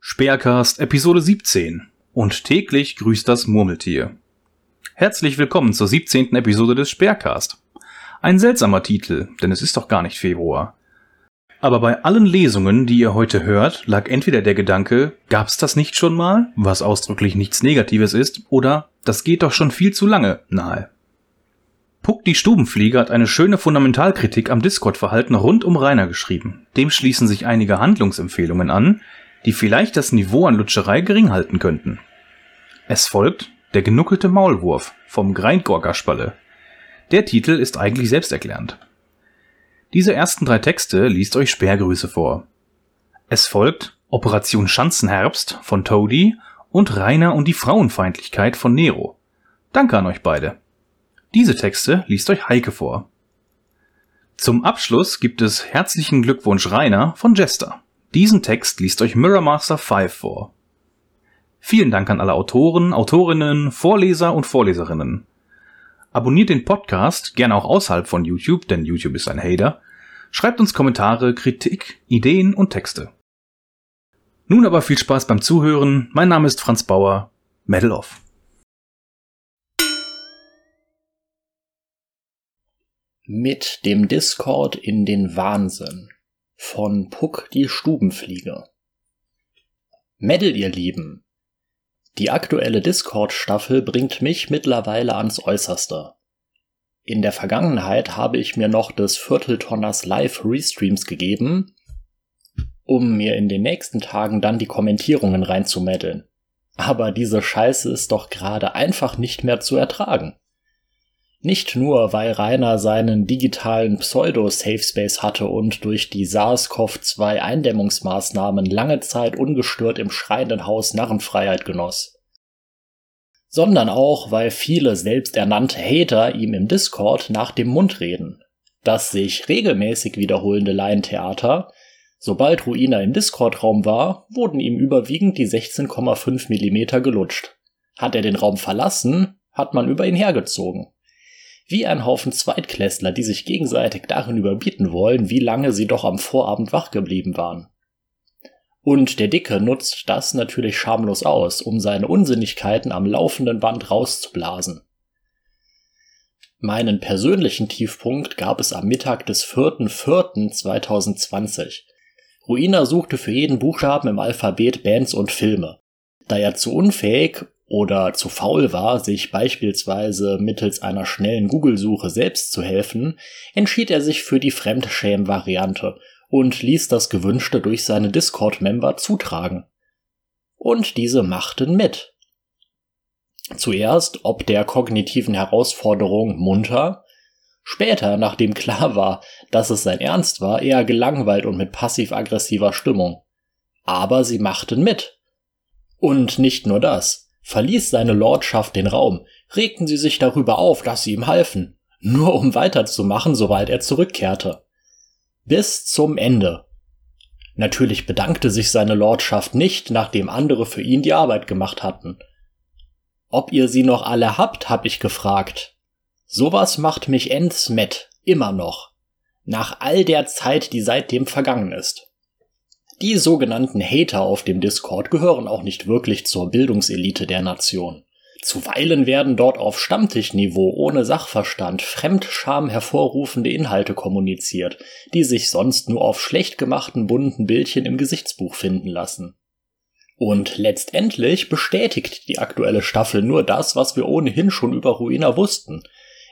Speercast Episode 17 und täglich grüßt das Murmeltier. Herzlich willkommen zur 17. Episode des Speercast. Ein seltsamer Titel, denn es ist doch gar nicht Februar. Aber bei allen Lesungen, die ihr heute hört, lag entweder der Gedanke, gab's das nicht schon mal, was ausdrücklich nichts Negatives ist, oder das geht doch schon viel zu lange nahe. Puck die Stubenfliege hat eine schöne Fundamentalkritik am Discord-Verhalten rund um Rainer geschrieben. Dem schließen sich einige Handlungsempfehlungen an, die vielleicht das Niveau an Lutscherei gering halten könnten. Es folgt Der genuckelte Maulwurf vom Greingorgaspalle. Der Titel ist eigentlich selbsterklärend. Diese ersten drei Texte liest euch Sperrgrüße vor. Es folgt Operation Schanzenherbst von Toady und Rainer und die Frauenfeindlichkeit von Nero. Danke an euch beide. Diese Texte liest euch Heike vor. Zum Abschluss gibt es Herzlichen Glückwunsch Rainer von Jester. Diesen Text liest euch Mirror Master 5 vor. Vielen Dank an alle Autoren, Autorinnen, Vorleser und Vorleserinnen. Abonniert den Podcast, gerne auch außerhalb von YouTube, denn YouTube ist ein Hater. Schreibt uns Kommentare, Kritik, Ideen und Texte. Nun aber viel Spaß beim Zuhören. Mein Name ist Franz Bauer. Medal off. Mit dem Discord in den Wahnsinn von Puck die Stubenfliege. Medal, ihr Lieben, die aktuelle Discord-Staffel bringt mich mittlerweile ans Äußerste. In der Vergangenheit habe ich mir noch des Vierteltonners Live-Restreams gegeben, um mir in den nächsten Tagen dann die Kommentierungen reinzumeddeln. Aber diese Scheiße ist doch gerade einfach nicht mehr zu ertragen. Nicht nur, weil Rainer seinen digitalen Pseudo-Safe-Space hatte und durch die SARS-CoV-2-Eindämmungsmaßnahmen lange Zeit ungestört im schreienden Haus Narrenfreiheit genoss. Sondern auch, weil viele selbsternannte Hater ihm im Discord nach dem Mund reden. Das sich regelmäßig wiederholende Laientheater, sobald Ruina im Discord-Raum war, wurden ihm überwiegend die 16,5 mm gelutscht. Hat er den Raum verlassen, hat man über ihn hergezogen wie ein Haufen Zweitklässler, die sich gegenseitig darin überbieten wollen, wie lange sie doch am Vorabend wach geblieben waren. Und der Dicke nutzt das natürlich schamlos aus, um seine Unsinnigkeiten am laufenden Band rauszublasen. Meinen persönlichen Tiefpunkt gab es am Mittag des 4.4.2020. Ruina suchte für jeden Buchstaben im Alphabet Bands und Filme. Da er zu unfähig oder zu faul war, sich beispielsweise mittels einer schnellen Google-Suche selbst zu helfen, entschied er sich für die Fremdschäm-Variante und ließ das Gewünschte durch seine Discord-Member zutragen. Und diese machten mit. Zuerst ob der kognitiven Herausforderung munter, später, nachdem klar war, dass es sein Ernst war, eher gelangweilt und mit passiv-aggressiver Stimmung. Aber sie machten mit. Und nicht nur das verließ seine Lordschaft den Raum, regten sie sich darüber auf, dass sie ihm halfen, nur um weiterzumachen, sobald er zurückkehrte. Bis zum Ende. Natürlich bedankte sich seine Lordschaft nicht, nachdem andere für ihn die Arbeit gemacht hatten. Ob ihr sie noch alle habt, hab ich gefragt. Sowas macht mich endsmett, immer noch. Nach all der Zeit, die seitdem vergangen ist. Die sogenannten Hater auf dem Discord gehören auch nicht wirklich zur Bildungselite der Nation. Zuweilen werden dort auf Stammtischniveau ohne Sachverstand Fremdscham hervorrufende Inhalte kommuniziert, die sich sonst nur auf schlecht gemachten bunten Bildchen im Gesichtsbuch finden lassen. Und letztendlich bestätigt die aktuelle Staffel nur das, was wir ohnehin schon über Ruina wussten.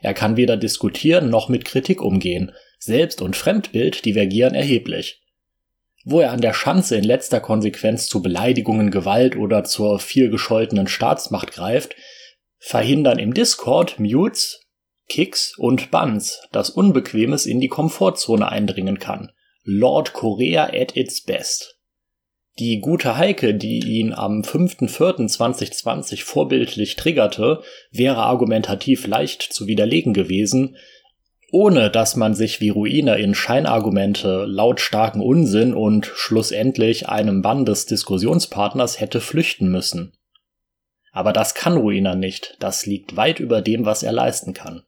Er kann weder diskutieren noch mit Kritik umgehen. Selbst- und Fremdbild divergieren erheblich wo er an der Schanze in letzter Konsequenz zu Beleidigungen, Gewalt oder zur viel gescholtenen Staatsmacht greift, verhindern im Discord Mutes, Kicks und Buns, dass Unbequemes in die Komfortzone eindringen kann. Lord Korea at its best. Die gute Heike, die ihn am 5.4.2020 vorbildlich triggerte, wäre argumentativ leicht zu widerlegen gewesen, ohne dass man sich wie Ruiner in Scheinargumente, lautstarken Unsinn und schlussendlich einem Bann des Diskussionspartners hätte flüchten müssen. Aber das kann Ruiner nicht, das liegt weit über dem, was er leisten kann.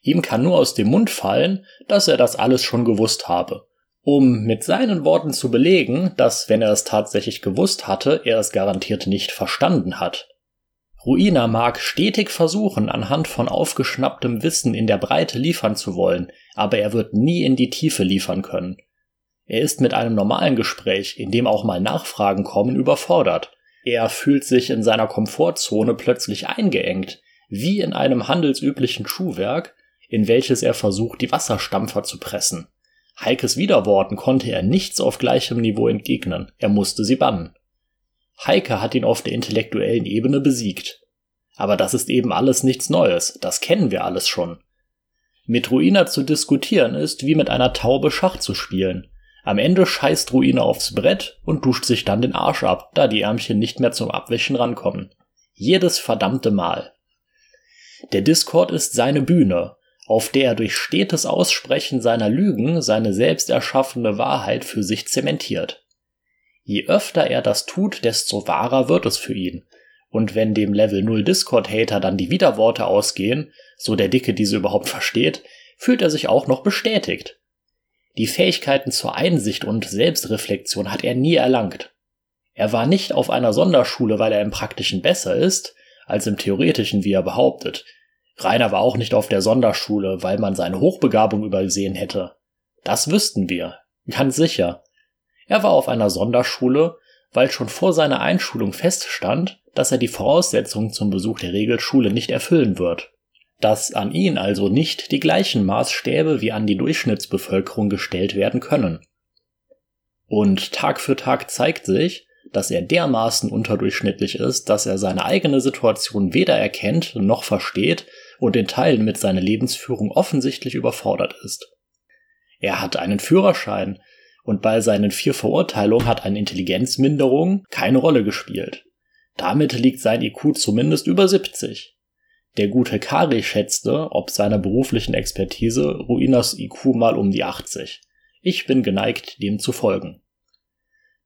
Ihm kann nur aus dem Mund fallen, dass er das alles schon gewusst habe Um mit seinen Worten zu belegen, dass, wenn er es tatsächlich gewusst hatte, er es garantiert nicht verstanden hat. Ruina mag stetig versuchen, anhand von aufgeschnapptem Wissen in der Breite liefern zu wollen, aber er wird nie in die Tiefe liefern können. Er ist mit einem normalen Gespräch, in dem auch mal Nachfragen kommen, überfordert. Er fühlt sich in seiner Komfortzone plötzlich eingeengt, wie in einem handelsüblichen Schuhwerk, in welches er versucht, die Wasserstampfer zu pressen. Heikes Widerworten konnte er nichts auf gleichem Niveau entgegnen, er musste sie bannen. Heike hat ihn auf der intellektuellen Ebene besiegt. Aber das ist eben alles nichts Neues, das kennen wir alles schon. Mit Ruina zu diskutieren ist wie mit einer Taube Schach zu spielen. Am Ende scheißt Ruina aufs Brett und duscht sich dann den Arsch ab, da die Ärmchen nicht mehr zum Abwischen rankommen. Jedes verdammte Mal. Der Discord ist seine Bühne, auf der er durch stetes Aussprechen seiner Lügen seine selbst erschaffene Wahrheit für sich zementiert. Je öfter er das tut, desto wahrer wird es für ihn. Und wenn dem Level 0 Discord-Hater dann die Widerworte ausgehen, so der Dicke diese überhaupt versteht, fühlt er sich auch noch bestätigt. Die Fähigkeiten zur Einsicht und Selbstreflexion hat er nie erlangt. Er war nicht auf einer Sonderschule, weil er im Praktischen besser ist, als im Theoretischen, wie er behauptet, Rainer war auch nicht auf der Sonderschule, weil man seine Hochbegabung übersehen hätte. Das wüssten wir, ganz sicher. Er war auf einer Sonderschule, weil schon vor seiner Einschulung feststand, dass er die Voraussetzungen zum Besuch der Regelschule nicht erfüllen wird. Dass an ihn also nicht die gleichen Maßstäbe wie an die Durchschnittsbevölkerung gestellt werden können. Und Tag für Tag zeigt sich, dass er dermaßen unterdurchschnittlich ist, dass er seine eigene Situation weder erkennt noch versteht und in Teilen mit seiner Lebensführung offensichtlich überfordert ist. Er hat einen Führerschein und bei seinen vier Verurteilungen hat eine Intelligenzminderung keine Rolle gespielt. Damit liegt sein IQ zumindest über 70. Der gute Kari schätzte, ob seiner beruflichen Expertise, Ruinas IQ mal um die 80. Ich bin geneigt, dem zu folgen.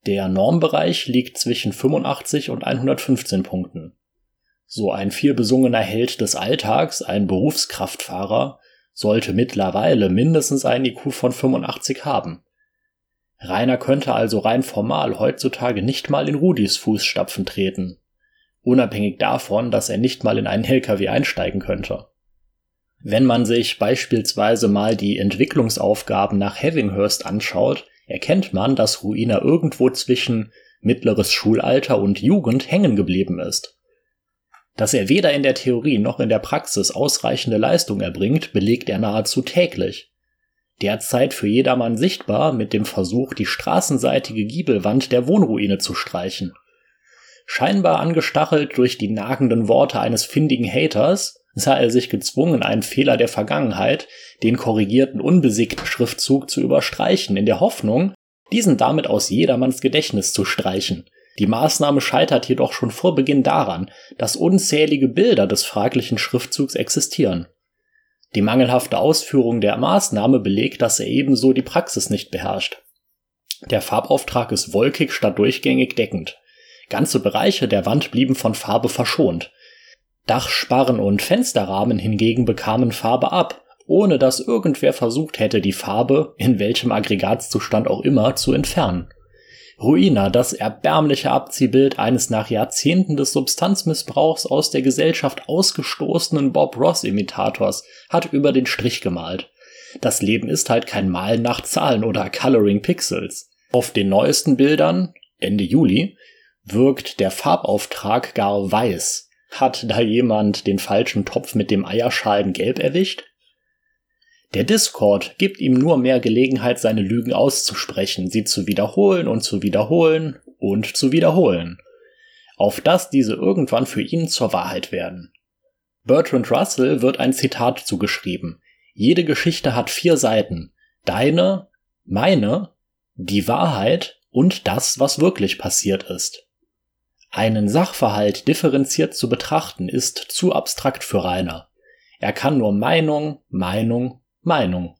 Der Normbereich liegt zwischen 85 und 115 Punkten. So ein vielbesungener Held des Alltags, ein Berufskraftfahrer, sollte mittlerweile mindestens ein IQ von 85 haben. Rainer könnte also rein formal heutzutage nicht mal in Rudis Fußstapfen treten. Unabhängig davon, dass er nicht mal in einen LKW einsteigen könnte. Wenn man sich beispielsweise mal die Entwicklungsaufgaben nach Hevinghurst anschaut, erkennt man, dass Ruina irgendwo zwischen mittleres Schulalter und Jugend hängen geblieben ist. Dass er weder in der Theorie noch in der Praxis ausreichende Leistung erbringt, belegt er nahezu täglich. Derzeit für jedermann sichtbar mit dem Versuch, die straßenseitige Giebelwand der Wohnruine zu streichen. Scheinbar angestachelt durch die nagenden Worte eines findigen Haters, sah er sich gezwungen, einen Fehler der Vergangenheit, den korrigierten unbesiegten Schriftzug zu überstreichen, in der Hoffnung, diesen damit aus jedermanns Gedächtnis zu streichen – die Maßnahme scheitert jedoch schon vor Beginn daran, dass unzählige Bilder des fraglichen Schriftzugs existieren. Die mangelhafte Ausführung der Maßnahme belegt, dass er ebenso die Praxis nicht beherrscht. Der Farbauftrag ist wolkig statt durchgängig deckend. Ganze Bereiche der Wand blieben von Farbe verschont. Dachsparren und Fensterrahmen hingegen bekamen Farbe ab, ohne dass irgendwer versucht hätte, die Farbe, in welchem Aggregatzustand auch immer, zu entfernen. Ruina, das erbärmliche Abziehbild eines nach Jahrzehnten des Substanzmissbrauchs aus der Gesellschaft ausgestoßenen Bob Ross-Imitators, hat über den Strich gemalt. Das Leben ist halt kein Malen nach Zahlen oder Coloring Pixels. Auf den neuesten Bildern, Ende Juli, wirkt der Farbauftrag gar weiß. Hat da jemand den falschen Topf mit dem Eierschalen gelb erwischt? Der Discord gibt ihm nur mehr Gelegenheit, seine Lügen auszusprechen, sie zu wiederholen und zu wiederholen und zu wiederholen, auf dass diese irgendwann für ihn zur Wahrheit werden. Bertrand Russell wird ein Zitat zugeschrieben. Jede Geschichte hat vier Seiten. Deine, meine, die Wahrheit und das, was wirklich passiert ist. Einen Sachverhalt differenziert zu betrachten ist zu abstrakt für Rainer. Er kann nur Meinung, Meinung Meinung.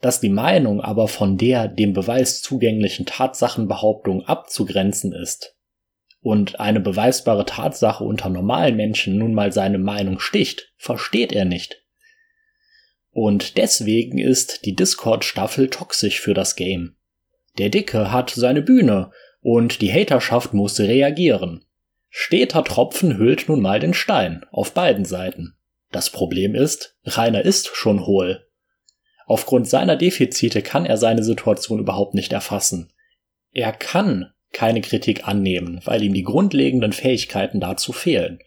Dass die Meinung aber von der dem Beweis zugänglichen Tatsachenbehauptung abzugrenzen ist und eine beweisbare Tatsache unter normalen Menschen nun mal seine Meinung sticht, versteht er nicht. Und deswegen ist die Discord-Staffel toxisch für das Game. Der Dicke hat seine Bühne und die Haterschaft muss reagieren. Steter Tropfen hüllt nun mal den Stein, auf beiden Seiten. Das Problem ist, Rainer ist schon hohl. Aufgrund seiner Defizite kann er seine Situation überhaupt nicht erfassen. Er kann keine Kritik annehmen, weil ihm die grundlegenden Fähigkeiten dazu fehlen.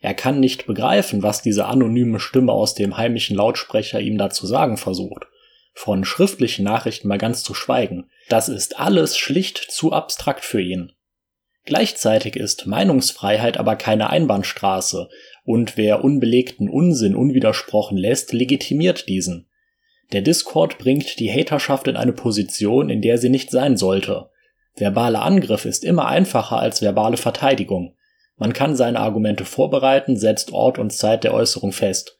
Er kann nicht begreifen, was diese anonyme Stimme aus dem heimischen Lautsprecher ihm da zu sagen versucht. Von schriftlichen Nachrichten mal ganz zu schweigen. Das ist alles schlicht zu abstrakt für ihn. Gleichzeitig ist Meinungsfreiheit aber keine Einbahnstraße, und wer unbelegten Unsinn unwidersprochen lässt, legitimiert diesen. Der Discord bringt die Haterschaft in eine Position, in der sie nicht sein sollte. Verbaler Angriff ist immer einfacher als verbale Verteidigung. Man kann seine Argumente vorbereiten, setzt Ort und Zeit der Äußerung fest.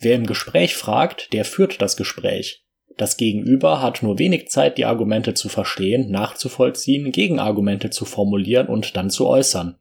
Wer im Gespräch fragt, der führt das Gespräch. Das Gegenüber hat nur wenig Zeit, die Argumente zu verstehen, nachzuvollziehen, Gegenargumente zu formulieren und dann zu äußern.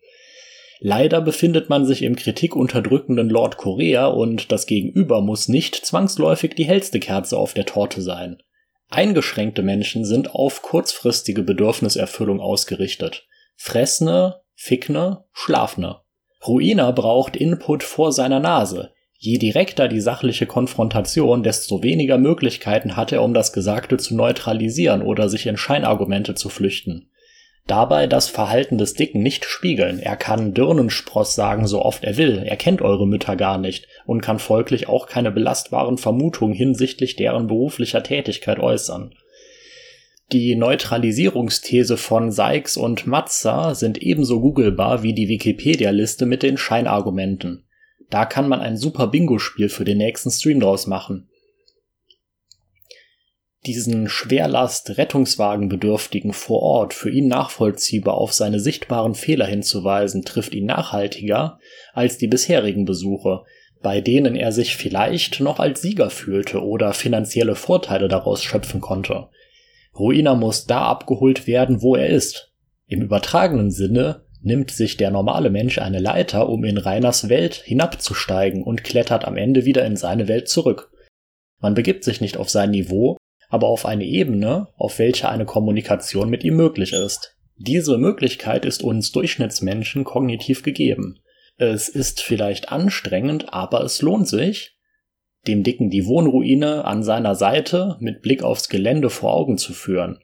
Leider befindet man sich im kritikunterdrückenden Lord Korea und das Gegenüber muss nicht zwangsläufig die hellste Kerze auf der Torte sein. Eingeschränkte Menschen sind auf kurzfristige Bedürfniserfüllung ausgerichtet. Fressne, Fickne, Schlafne. Ruina braucht Input vor seiner Nase. Je direkter die sachliche Konfrontation, desto weniger Möglichkeiten hat er, um das Gesagte zu neutralisieren oder sich in Scheinargumente zu flüchten. Dabei das Verhalten des Dicken nicht spiegeln. Er kann Dirnenspross sagen, so oft er will. Er kennt eure Mütter gar nicht und kann folglich auch keine belastbaren Vermutungen hinsichtlich deren beruflicher Tätigkeit äußern. Die Neutralisierungsthese von Sykes und Matza sind ebenso googelbar wie die Wikipedia-Liste mit den Scheinargumenten. Da kann man ein super Bingo-Spiel für den nächsten Stream draus machen. Diesen Schwerlast-Rettungswagenbedürftigen vor Ort für ihn nachvollziehbar auf seine sichtbaren Fehler hinzuweisen, trifft ihn nachhaltiger als die bisherigen Besuche, bei denen er sich vielleicht noch als Sieger fühlte oder finanzielle Vorteile daraus schöpfen konnte. Ruina muss da abgeholt werden, wo er ist. Im übertragenen Sinne nimmt sich der normale Mensch eine Leiter, um in Rainers Welt hinabzusteigen und klettert am Ende wieder in seine Welt zurück. Man begibt sich nicht auf sein Niveau, aber auf eine Ebene, auf welcher eine Kommunikation mit ihm möglich ist. Diese Möglichkeit ist uns Durchschnittsmenschen kognitiv gegeben. Es ist vielleicht anstrengend, aber es lohnt sich, dem Dicken die Wohnruine an seiner Seite mit Blick aufs Gelände vor Augen zu führen,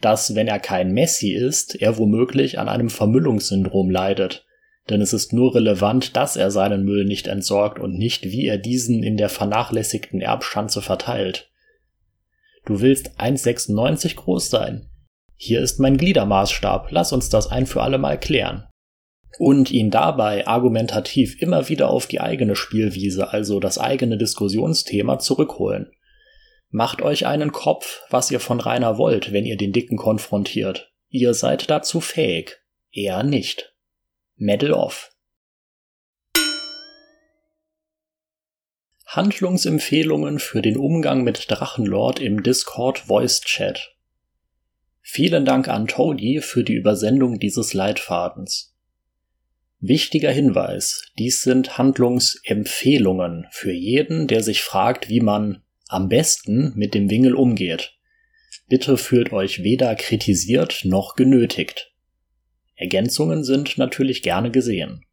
dass, wenn er kein Messi ist, er womöglich an einem Vermüllungssyndrom leidet, denn es ist nur relevant, dass er seinen Müll nicht entsorgt und nicht, wie er diesen in der vernachlässigten Erbschanze verteilt. Du willst 1,96 groß sein. Hier ist mein Gliedermaßstab, lass uns das ein für alle Mal klären und ihn dabei argumentativ immer wieder auf die eigene Spielwiese, also das eigene Diskussionsthema, zurückholen. Macht euch einen Kopf, was ihr von Rainer wollt, wenn ihr den Dicken konfrontiert. Ihr seid dazu fähig. Er nicht. Medal off. Handlungsempfehlungen für den Umgang mit Drachenlord im Discord Voice Chat. Vielen Dank an Toady für die Übersendung dieses Leitfadens. Wichtiger Hinweis, dies sind Handlungsempfehlungen für jeden, der sich fragt, wie man am besten mit dem Wingel umgeht. Bitte fühlt euch weder kritisiert noch genötigt. Ergänzungen sind natürlich gerne gesehen.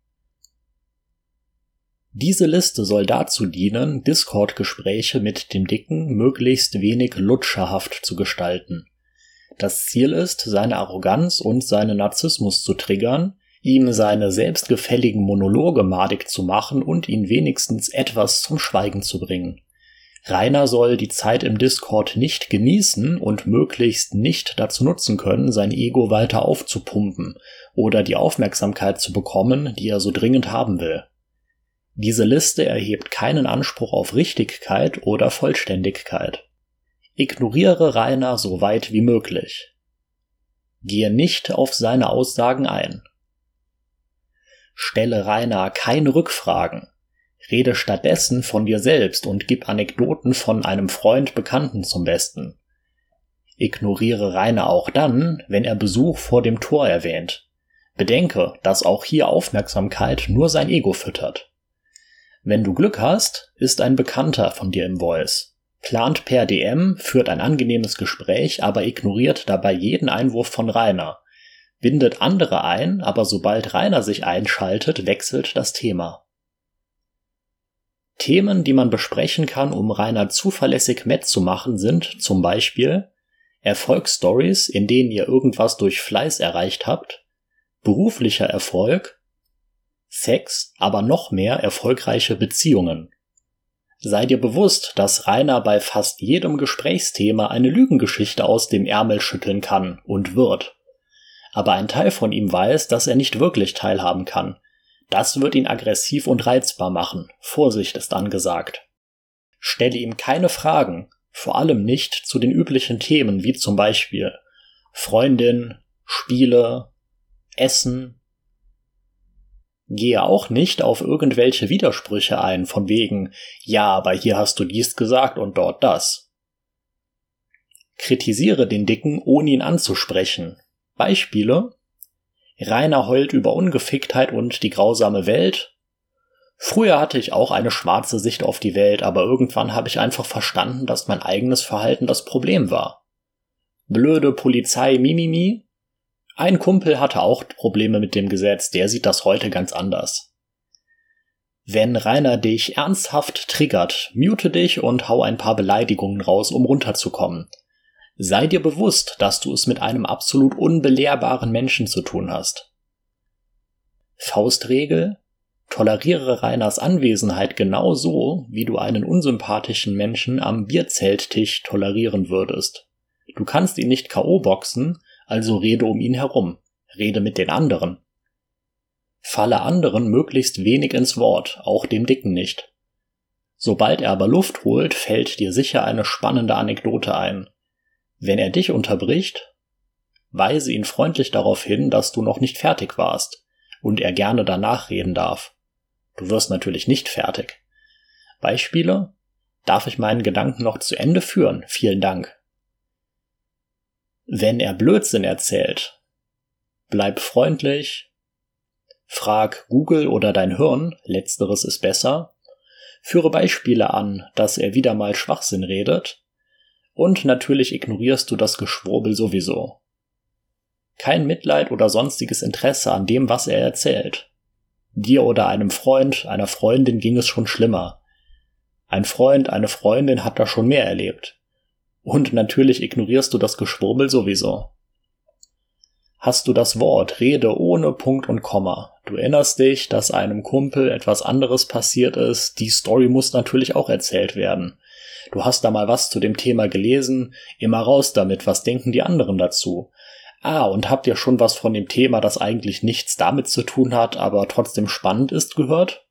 Diese Liste soll dazu dienen, Discord-Gespräche mit dem Dicken möglichst wenig lutscherhaft zu gestalten. Das Ziel ist, seine Arroganz und seinen Narzissmus zu triggern, ihm seine selbstgefälligen Monologe madig zu machen und ihn wenigstens etwas zum Schweigen zu bringen. Rainer soll die Zeit im Discord nicht genießen und möglichst nicht dazu nutzen können, sein Ego weiter aufzupumpen oder die Aufmerksamkeit zu bekommen, die er so dringend haben will. Diese Liste erhebt keinen Anspruch auf Richtigkeit oder Vollständigkeit. Ignoriere Rainer so weit wie möglich. Gehe nicht auf seine Aussagen ein. Stelle Rainer keine Rückfragen. Rede stattdessen von dir selbst und gib Anekdoten von einem Freund Bekannten zum Besten. Ignoriere Rainer auch dann, wenn er Besuch vor dem Tor erwähnt. Bedenke, dass auch hier Aufmerksamkeit nur sein Ego füttert. Wenn du Glück hast, ist ein Bekannter von dir im Voice. plant per DM, führt ein angenehmes Gespräch, aber ignoriert dabei jeden Einwurf von Rainer, bindet andere ein, aber sobald Rainer sich einschaltet, wechselt das Thema. Themen, die man besprechen kann, um Rainer zuverlässig Met zu machen, sind zum Beispiel Erfolgsstories, in denen ihr irgendwas durch Fleiß erreicht habt, beruflicher Erfolg, Sex, aber noch mehr erfolgreiche Beziehungen. Sei dir bewusst, dass Rainer bei fast jedem Gesprächsthema eine Lügengeschichte aus dem Ärmel schütteln kann und wird. Aber ein Teil von ihm weiß, dass er nicht wirklich teilhaben kann. Das wird ihn aggressiv und reizbar machen. Vorsicht ist angesagt. Stelle ihm keine Fragen, vor allem nicht zu den üblichen Themen wie zum Beispiel Freundin, Spiele, Essen. Gehe auch nicht auf irgendwelche Widersprüche ein, von wegen, ja, aber hier hast du dies gesagt und dort das. Kritisiere den Dicken, ohne ihn anzusprechen. Beispiele Rainer heult über Ungeficktheit und die grausame Welt, Früher hatte ich auch eine schwarze Sicht auf die Welt, aber irgendwann habe ich einfach verstanden, dass mein eigenes Verhalten das Problem war. Blöde Polizei Mimimi. Ein Kumpel hatte auch Probleme mit dem Gesetz, der sieht das heute ganz anders. Wenn Rainer dich ernsthaft triggert, mute dich und hau ein paar Beleidigungen raus, um runterzukommen. Sei dir bewusst, dass du es mit einem absolut unbelehrbaren Menschen zu tun hast. Faustregel Toleriere Reiners Anwesenheit genauso, wie du einen unsympathischen Menschen am Bierzelttisch tolerieren würdest. Du kannst ihn nicht K.O. boxen, also rede um ihn herum. Rede mit den anderen. Falle anderen möglichst wenig ins Wort, auch dem Dicken nicht. Sobald er aber Luft holt, fällt dir sicher eine spannende Anekdote ein. Wenn er dich unterbricht, weise ihn freundlich darauf hin, dass du noch nicht fertig warst und er gerne danach reden darf. Du wirst natürlich nicht fertig. Beispiele? Darf ich meinen Gedanken noch zu Ende führen? Vielen Dank. Wenn er Blödsinn erzählt, bleib freundlich, frag Google oder dein Hirn, letzteres ist besser, führe Beispiele an, dass er wieder mal Schwachsinn redet, und natürlich ignorierst du das Geschwurbel sowieso. Kein Mitleid oder sonstiges Interesse an dem, was er erzählt. Dir oder einem Freund, einer Freundin ging es schon schlimmer. Ein Freund, eine Freundin hat da schon mehr erlebt. Und natürlich ignorierst du das Geschwurbel sowieso. Hast du das Wort, rede ohne Punkt und Komma. Du erinnerst dich, dass einem Kumpel etwas anderes passiert ist, die Story muss natürlich auch erzählt werden. Du hast da mal was zu dem Thema gelesen, immer raus damit, was denken die anderen dazu? Ah, und habt ihr schon was von dem Thema, das eigentlich nichts damit zu tun hat, aber trotzdem spannend ist, gehört?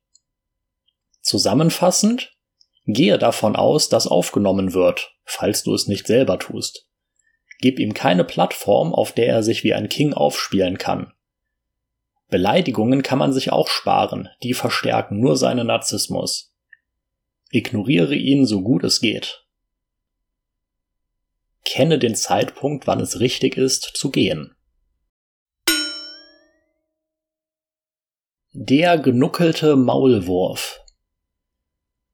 Zusammenfassend, gehe davon aus, dass aufgenommen wird, falls du es nicht selber tust. Gib ihm keine Plattform, auf der er sich wie ein King aufspielen kann. Beleidigungen kann man sich auch sparen, die verstärken nur seinen Narzissmus. Ignoriere ihn so gut es geht. Kenne den Zeitpunkt, wann es richtig ist, zu gehen. Der genuckelte Maulwurf.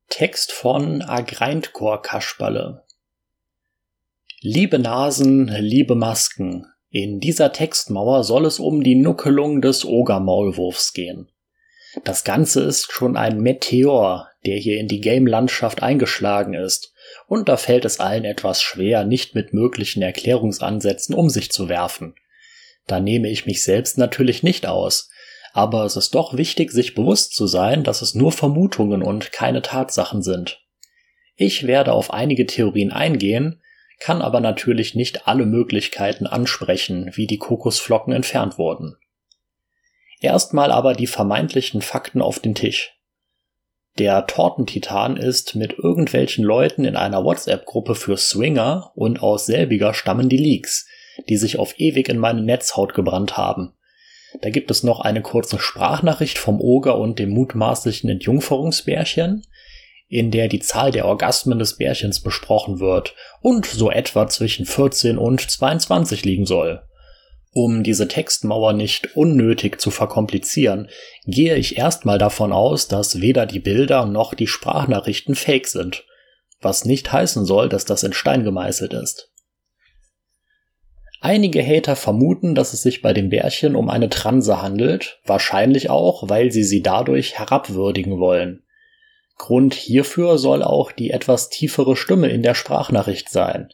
Text von Agreintchor Kasperle. Liebe Nasen, liebe Masken, in dieser Textmauer soll es um die Nuckelung des Ogermaulwurfs gehen. Das Ganze ist schon ein Meteor, der hier in die Game-Landschaft eingeschlagen ist und da fällt es allen etwas schwer, nicht mit möglichen Erklärungsansätzen um sich zu werfen. Da nehme ich mich selbst natürlich nicht aus, aber es ist doch wichtig, sich bewusst zu sein, dass es nur Vermutungen und keine Tatsachen sind. Ich werde auf einige Theorien eingehen, kann aber natürlich nicht alle Möglichkeiten ansprechen, wie die Kokosflocken entfernt wurden. Erstmal aber die vermeintlichen Fakten auf den Tisch. Der Tortentitan ist mit irgendwelchen Leuten in einer WhatsApp-Gruppe für Swinger und aus selbiger stammen die Leaks, die sich auf ewig in meine Netzhaut gebrannt haben. Da gibt es noch eine kurze Sprachnachricht vom Oger und dem mutmaßlichen Entjungferungsbärchen, in der die Zahl der Orgasmen des Bärchens besprochen wird und so etwa zwischen 14 und 22 liegen soll. Um diese Textmauer nicht unnötig zu verkomplizieren, gehe ich erstmal davon aus, dass weder die Bilder noch die Sprachnachrichten fake sind. was nicht heißen soll, dass das in Stein gemeißelt ist. Einige Hater vermuten, dass es sich bei dem Bärchen um eine Transe handelt, wahrscheinlich auch, weil sie sie dadurch herabwürdigen wollen. Grund hierfür soll auch die etwas tiefere Stimme in der Sprachnachricht sein.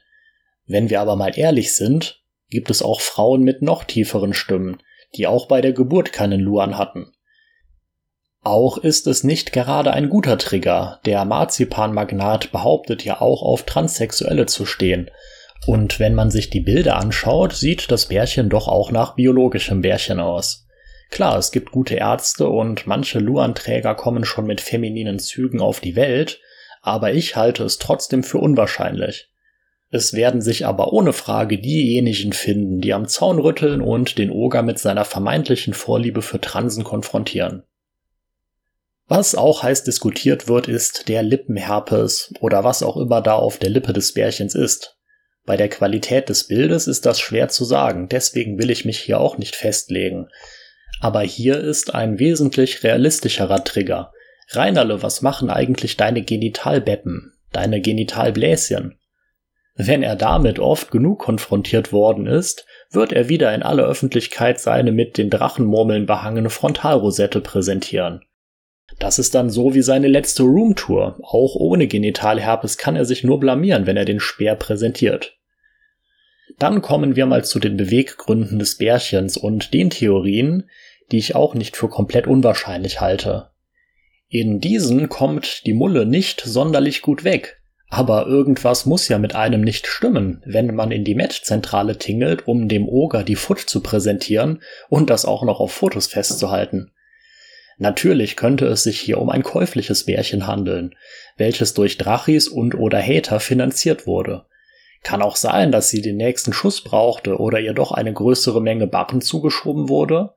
Wenn wir aber mal ehrlich sind, gibt es auch Frauen mit noch tieferen Stimmen, die auch bei der Geburt keinen Luan hatten. Auch ist es nicht gerade ein guter Trigger. Der Marzipanmagnat behauptet ja auch auf Transsexuelle zu stehen. Und wenn man sich die Bilder anschaut, sieht das Bärchen doch auch nach biologischem Bärchen aus. Klar, es gibt gute Ärzte und manche Luan-Träger kommen schon mit femininen Zügen auf die Welt, aber ich halte es trotzdem für unwahrscheinlich. Es werden sich aber ohne Frage diejenigen finden, die am Zaun rütteln und den Oger mit seiner vermeintlichen Vorliebe für Transen konfrontieren. Was auch heiß diskutiert wird, ist der Lippenherpes oder was auch immer da auf der Lippe des Bärchens ist. Bei der Qualität des Bildes ist das schwer zu sagen, deswegen will ich mich hier auch nicht festlegen. Aber hier ist ein wesentlich realistischerer Trigger. Reinerle, was machen eigentlich deine Genitalbeppen, deine Genitalbläschen? Wenn er damit oft genug konfrontiert worden ist, wird er wieder in aller Öffentlichkeit seine mit den Drachenmurmeln behangene Frontalrosette präsentieren. Das ist dann so wie seine letzte Roomtour. Auch ohne Genitalherpes kann er sich nur blamieren, wenn er den Speer präsentiert. Dann kommen wir mal zu den Beweggründen des Bärchens und den Theorien, die ich auch nicht für komplett unwahrscheinlich halte. In diesen kommt die Mulle nicht sonderlich gut weg. Aber irgendwas muss ja mit einem nicht stimmen, wenn man in die Matchzentrale tingelt, um dem Oger die Foot zu präsentieren und das auch noch auf Fotos festzuhalten. Natürlich könnte es sich hier um ein käufliches Bärchen handeln, welches durch Drachis und oder Hater finanziert wurde. Kann auch sein, dass sie den nächsten Schuss brauchte oder ihr doch eine größere Menge Barren zugeschoben wurde.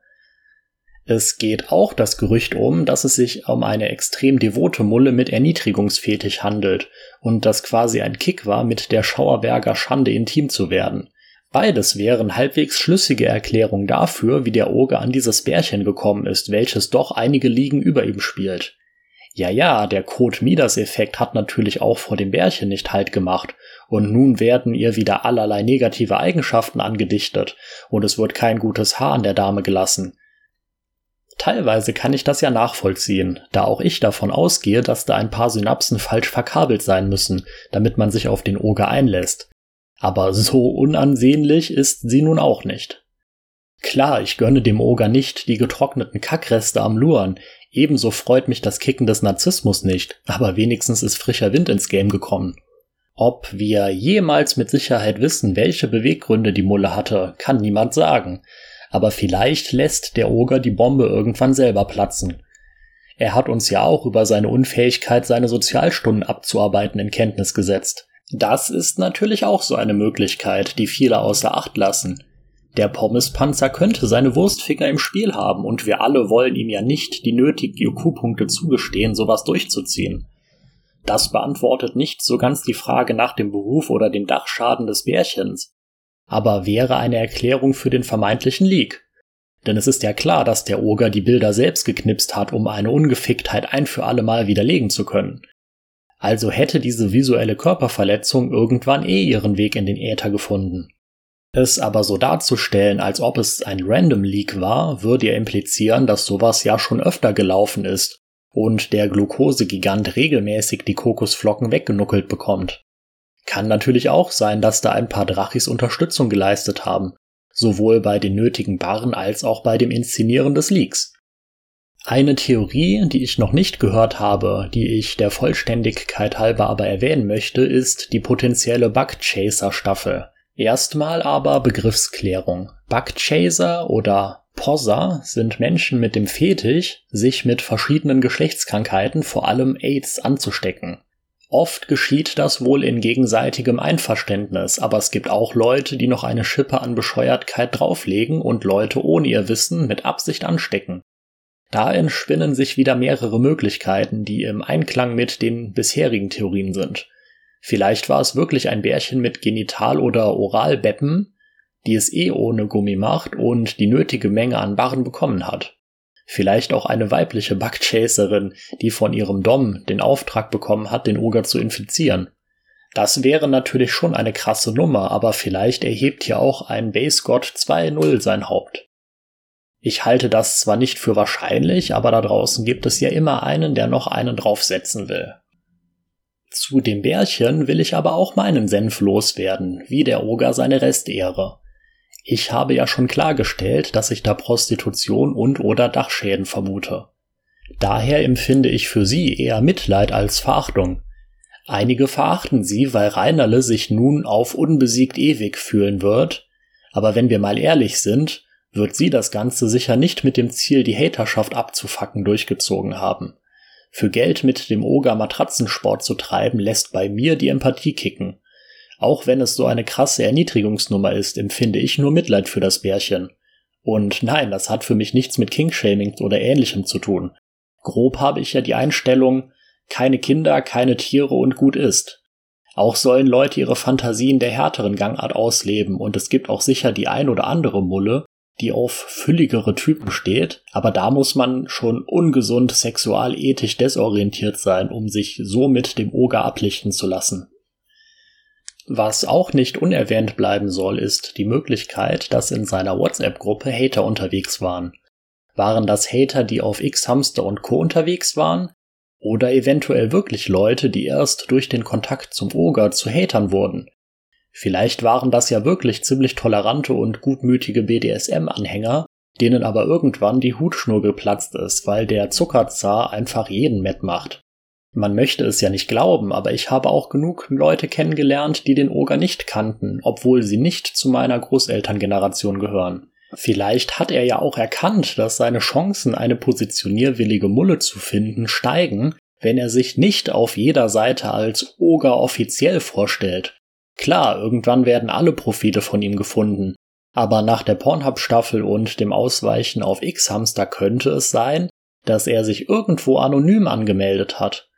Es geht auch das Gerücht um, dass es sich um eine extrem devote Mulle mit Erniedrigungsfetisch handelt und das quasi ein Kick war, mit der Schauerberger Schande intim zu werden. Beides wären halbwegs schlüssige Erklärungen dafür, wie der Oger an dieses Bärchen gekommen ist, welches doch einige Ligen über ihm spielt. Ja, ja, der Code-Midas-Effekt hat natürlich auch vor dem Bärchen nicht Halt gemacht, und nun werden ihr wieder allerlei negative Eigenschaften angedichtet, und es wird kein gutes Haar an der Dame gelassen. Teilweise kann ich das ja nachvollziehen, da auch ich davon ausgehe, dass da ein paar Synapsen falsch verkabelt sein müssen, damit man sich auf den Oger einlässt. Aber so unansehnlich ist sie nun auch nicht. Klar, ich gönne dem Oger nicht die getrockneten Kackreste am Luan, ebenso freut mich das Kicken des Narzissmus nicht, aber wenigstens ist frischer Wind ins Game gekommen. Ob wir jemals mit Sicherheit wissen, welche Beweggründe die Mulle hatte, kann niemand sagen, aber vielleicht lässt der Oger die Bombe irgendwann selber platzen. Er hat uns ja auch über seine Unfähigkeit, seine Sozialstunden abzuarbeiten, in Kenntnis gesetzt. Das ist natürlich auch so eine Möglichkeit, die viele außer Acht lassen. Der Pommespanzer könnte seine Wurstfinger im Spiel haben und wir alle wollen ihm ja nicht die nötigen IQ-Punkte zugestehen, sowas durchzuziehen. Das beantwortet nicht so ganz die Frage nach dem Beruf oder dem Dachschaden des Bärchens, aber wäre eine Erklärung für den vermeintlichen Leak. Denn es ist ja klar, dass der Oger die Bilder selbst geknipst hat, um eine Ungeficktheit ein für alle Mal widerlegen zu können. Also hätte diese visuelle Körperverletzung irgendwann eh ihren Weg in den Äther gefunden. Es aber so darzustellen, als ob es ein Random Leak war, würde ja implizieren, dass sowas ja schon öfter gelaufen ist und der Glukosegigant regelmäßig die Kokosflocken weggenuckelt bekommt. Kann natürlich auch sein, dass da ein paar Drachis Unterstützung geleistet haben, sowohl bei den nötigen Barren als auch bei dem Inszenieren des Leaks. Eine Theorie, die ich noch nicht gehört habe, die ich der Vollständigkeit halber aber erwähnen möchte, ist die potenzielle Bugchaser-Staffel. Erstmal aber Begriffsklärung. Bugchaser oder Posser sind Menschen mit dem Fetisch, sich mit verschiedenen Geschlechtskrankheiten, vor allem AIDS, anzustecken. Oft geschieht das wohl in gegenseitigem Einverständnis, aber es gibt auch Leute, die noch eine Schippe an Bescheuertkeit drauflegen und Leute ohne ihr Wissen mit Absicht anstecken. Da entspinnen sich wieder mehrere Möglichkeiten, die im Einklang mit den bisherigen Theorien sind. Vielleicht war es wirklich ein Bärchen mit Genital- oder Oralbeppen, die es eh ohne Gummi macht und die nötige Menge an Barren bekommen hat. Vielleicht auch eine weibliche Bugchaserin, die von ihrem Dom den Auftrag bekommen hat, den Oger zu infizieren. Das wäre natürlich schon eine krasse Nummer, aber vielleicht erhebt hier auch ein Base God 2.0 sein Haupt. Ich halte das zwar nicht für wahrscheinlich, aber da draußen gibt es ja immer einen, der noch einen draufsetzen will. Zu dem Bärchen will ich aber auch meinen Senf loswerden, wie der Oger seine Restehre. Ich habe ja schon klargestellt, dass ich da Prostitution und oder Dachschäden vermute. Daher empfinde ich für sie eher Mitleid als Verachtung. Einige verachten sie, weil Reinerle sich nun auf unbesiegt ewig fühlen wird, aber wenn wir mal ehrlich sind, wird sie das Ganze sicher nicht mit dem Ziel, die Haterschaft abzufacken, durchgezogen haben. Für Geld mit dem Oger Matratzensport zu treiben, lässt bei mir die Empathie kicken. Auch wenn es so eine krasse Erniedrigungsnummer ist, empfinde ich nur Mitleid für das Bärchen. Und nein, das hat für mich nichts mit Kingshaming oder ähnlichem zu tun. Grob habe ich ja die Einstellung, keine Kinder, keine Tiere und gut ist. Auch sollen Leute ihre Fantasien der härteren Gangart ausleben und es gibt auch sicher die ein oder andere Mulle, die auf fülligere Typen steht, aber da muss man schon ungesund sexualethisch desorientiert sein, um sich so mit dem Oger ablichten zu lassen. Was auch nicht unerwähnt bleiben soll, ist die Möglichkeit, dass in seiner WhatsApp-Gruppe Hater unterwegs waren. Waren das Hater, die auf X-Hamster und Co. unterwegs waren? Oder eventuell wirklich Leute, die erst durch den Kontakt zum Oger zu Hatern wurden, Vielleicht waren das ja wirklich ziemlich tolerante und gutmütige BDSM-Anhänger, denen aber irgendwann die Hutschnur geplatzt ist, weil der Zuckerzar einfach jeden Met macht. Man möchte es ja nicht glauben, aber ich habe auch genug Leute kennengelernt, die den Oger nicht kannten, obwohl sie nicht zu meiner Großelterngeneration gehören. Vielleicht hat er ja auch erkannt, dass seine Chancen, eine positionierwillige Mulle zu finden, steigen, wenn er sich nicht auf jeder Seite als Oger offiziell vorstellt, Klar, irgendwann werden alle Profile von ihm gefunden, aber nach der Pornhub-Staffel und dem Ausweichen auf X-Hamster könnte es sein, dass er sich irgendwo anonym angemeldet hat.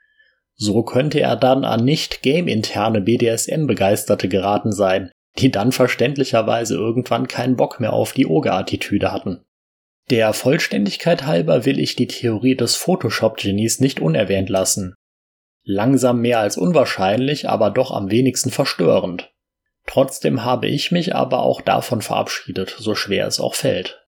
So könnte er dann an nicht game-interne BDSM-Begeisterte geraten sein, die dann verständlicherweise irgendwann keinen Bock mehr auf die Oger-Attitüde hatten. Der Vollständigkeit halber will ich die Theorie des Photoshop-Genies nicht unerwähnt lassen. Langsam mehr als unwahrscheinlich, aber doch am wenigsten verstörend. Trotzdem habe ich mich aber auch davon verabschiedet, so schwer es auch fällt.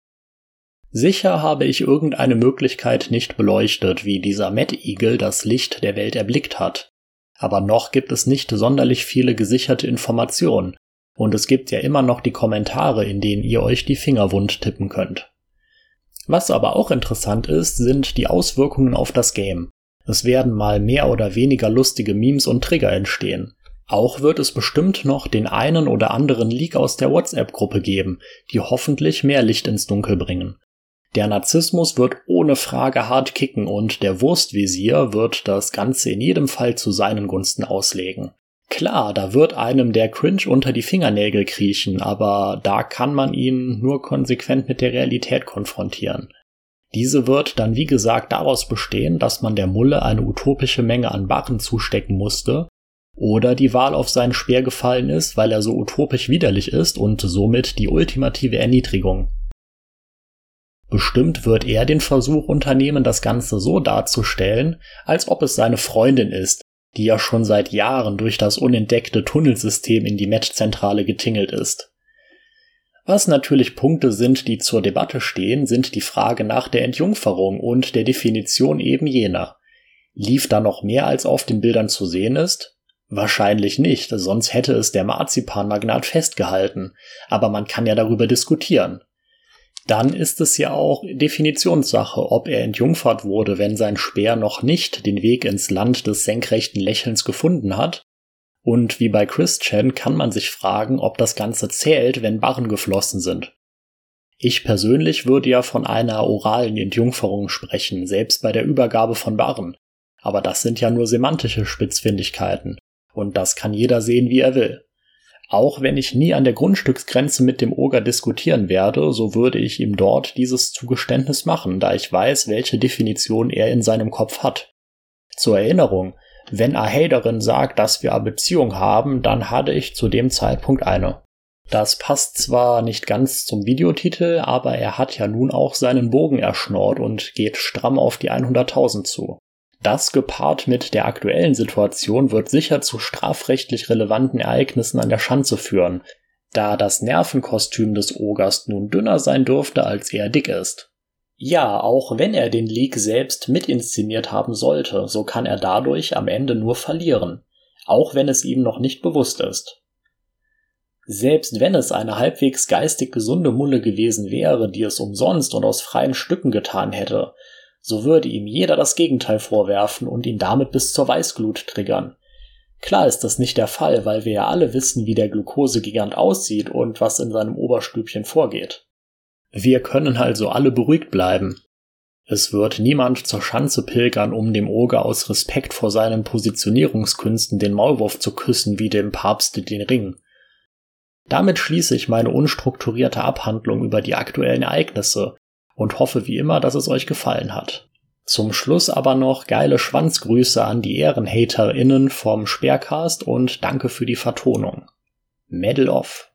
Sicher habe ich irgendeine Möglichkeit nicht beleuchtet, wie dieser Eagle das Licht der Welt erblickt hat. Aber noch gibt es nicht sonderlich viele gesicherte Informationen, und es gibt ja immer noch die Kommentare, in denen ihr euch die Finger wund tippen könnt. Was aber auch interessant ist, sind die Auswirkungen auf das Game. Es werden mal mehr oder weniger lustige Memes und Trigger entstehen. Auch wird es bestimmt noch den einen oder anderen Leak aus der WhatsApp-Gruppe geben, die hoffentlich mehr Licht ins Dunkel bringen. Der Narzissmus wird ohne Frage hart kicken und der Wurstvisier wird das Ganze in jedem Fall zu seinen Gunsten auslegen. Klar, da wird einem der Cringe unter die Fingernägel kriechen, aber da kann man ihn nur konsequent mit der Realität konfrontieren. Diese wird dann wie gesagt daraus bestehen, dass man der Mulle eine utopische Menge an Barren zustecken musste, oder die Wahl auf seinen Speer gefallen ist, weil er so utopisch widerlich ist und somit die ultimative Erniedrigung. Bestimmt wird er den Versuch unternehmen, das Ganze so darzustellen, als ob es seine Freundin ist, die ja schon seit Jahren durch das unentdeckte Tunnelsystem in die Matchzentrale getingelt ist. Was natürlich Punkte sind, die zur Debatte stehen, sind die Frage nach der Entjungferung und der Definition eben jener. Lief da noch mehr als auf den Bildern zu sehen ist? Wahrscheinlich nicht, sonst hätte es der Marzipanmagnat festgehalten, aber man kann ja darüber diskutieren. Dann ist es ja auch Definitionssache, ob er entjungfert wurde, wenn sein Speer noch nicht den Weg ins Land des senkrechten Lächelns gefunden hat, und wie bei Christian kann man sich fragen, ob das Ganze zählt, wenn Barren geflossen sind. Ich persönlich würde ja von einer oralen Entjungferung sprechen, selbst bei der Übergabe von Barren. Aber das sind ja nur semantische Spitzfindigkeiten. Und das kann jeder sehen, wie er will. Auch wenn ich nie an der Grundstücksgrenze mit dem Oger diskutieren werde, so würde ich ihm dort dieses Zugeständnis machen, da ich weiß, welche Definition er in seinem Kopf hat. Zur Erinnerung, wenn Ahei darin sagt, dass wir eine Beziehung haben, dann hatte ich zu dem Zeitpunkt eine. Das passt zwar nicht ganz zum Videotitel, aber er hat ja nun auch seinen Bogen erschnort und geht stramm auf die 100.000 zu. Das gepaart mit der aktuellen Situation wird sicher zu strafrechtlich relevanten Ereignissen an der Schanze führen, da das Nervenkostüm des Ogers nun dünner sein dürfte, als er dick ist. Ja, auch wenn er den Leak selbst mitinszeniert haben sollte, so kann er dadurch am Ende nur verlieren, auch wenn es ihm noch nicht bewusst ist. Selbst wenn es eine halbwegs geistig gesunde Mulle gewesen wäre, die es umsonst und aus freien Stücken getan hätte, so würde ihm jeder das Gegenteil vorwerfen und ihn damit bis zur Weißglut triggern. Klar ist das nicht der Fall, weil wir ja alle wissen, wie der Glukosegigant aussieht und was in seinem Oberstübchen vorgeht. Wir können also alle beruhigt bleiben. Es wird niemand zur Schanze pilgern, um dem Oger aus Respekt vor seinen Positionierungskünsten den Maulwurf zu küssen wie dem Papste den Ring. Damit schließe ich meine unstrukturierte Abhandlung über die aktuellen Ereignisse und hoffe wie immer, dass es euch gefallen hat. Zum Schluss aber noch geile Schwanzgrüße an die EhrenhaterInnen vom Sperrcast und danke für die Vertonung. Medal off.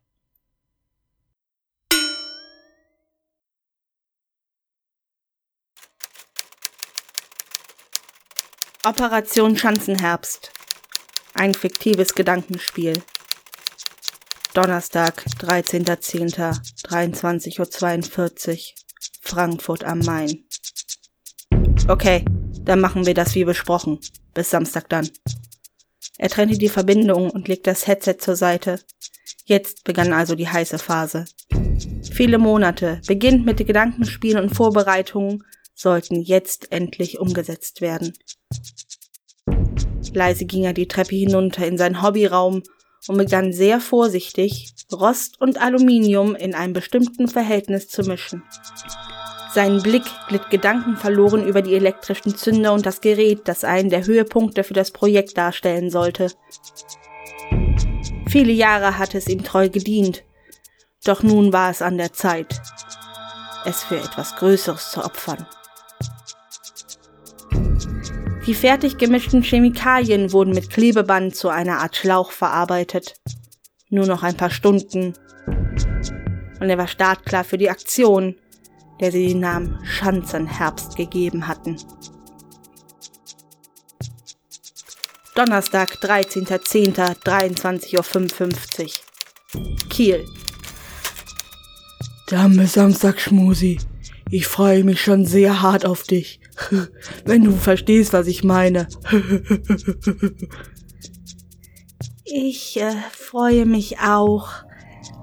Operation Schanzenherbst. Ein fiktives Gedankenspiel. Donnerstag, 13.10., 23.42 Uhr, Frankfurt am Main. Okay, dann machen wir das wie besprochen. Bis Samstag dann. Er trennte die Verbindung und legte das Headset zur Seite. Jetzt begann also die heiße Phase. Viele Monate, beginnt mit Gedankenspielen und Vorbereitungen, sollten jetzt endlich umgesetzt werden. Leise ging er die Treppe hinunter in seinen Hobbyraum und begann sehr vorsichtig, Rost und Aluminium in einem bestimmten Verhältnis zu mischen. Sein Blick glitt gedankenverloren über die elektrischen Zünder und das Gerät, das einen der Höhepunkte für das Projekt darstellen sollte. Viele Jahre hatte es ihm treu gedient, doch nun war es an der Zeit, es für etwas Größeres zu opfern. Die fertig gemischten Chemikalien wurden mit Klebeband zu einer Art Schlauch verarbeitet. Nur noch ein paar Stunden. Und er war startklar für die Aktion, der sie den Namen Schanzenherbst gegeben hatten. Donnerstag, 13.10.23.55 Uhr. Kiel. Dame Samstag Schmusi. Ich freue mich schon sehr hart auf dich. Wenn du verstehst, was ich meine. ich äh, freue mich auch.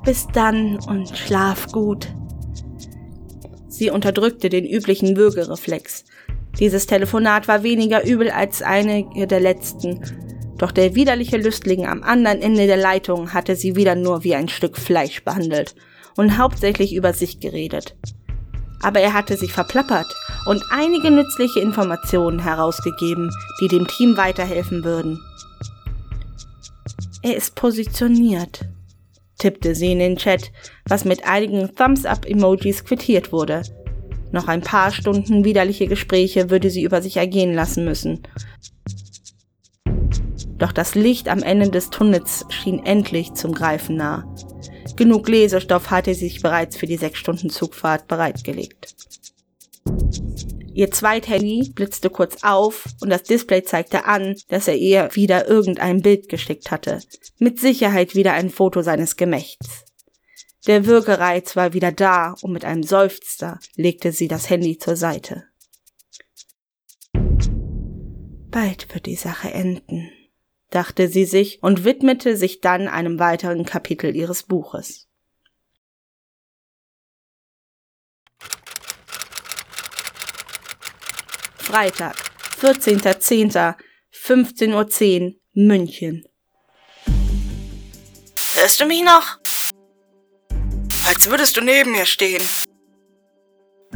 Bis dann und schlaf gut. Sie unterdrückte den üblichen Würgereflex. Dieses Telefonat war weniger übel als einige der letzten. Doch der widerliche Lüstling am anderen Ende der Leitung hatte sie wieder nur wie ein Stück Fleisch behandelt und hauptsächlich über sich geredet aber er hatte sich verplappert und einige nützliche Informationen herausgegeben, die dem Team weiterhelfen würden. Er ist positioniert, tippte sie in den Chat, was mit einigen Thumbs-up-Emojis quittiert wurde. Noch ein paar Stunden widerliche Gespräche würde sie über sich ergehen lassen müssen. Doch das Licht am Ende des Tunnels schien endlich zum Greifen nah. Genug Lesestoff hatte sie sich bereits für die sechs Stunden Zugfahrt bereitgelegt. Ihr Zweithandy blitzte kurz auf und das Display zeigte an, dass er ihr wieder irgendein Bild geschickt hatte. Mit Sicherheit wieder ein Foto seines Gemächts. Der Würgereiz war wieder da und mit einem Seufzer legte sie das Handy zur Seite. Bald wird die Sache enden dachte sie sich und widmete sich dann einem weiteren Kapitel ihres Buches. Freitag, 14.10., 15.10 Uhr, München. Hörst du mich noch? Als würdest du neben mir stehen.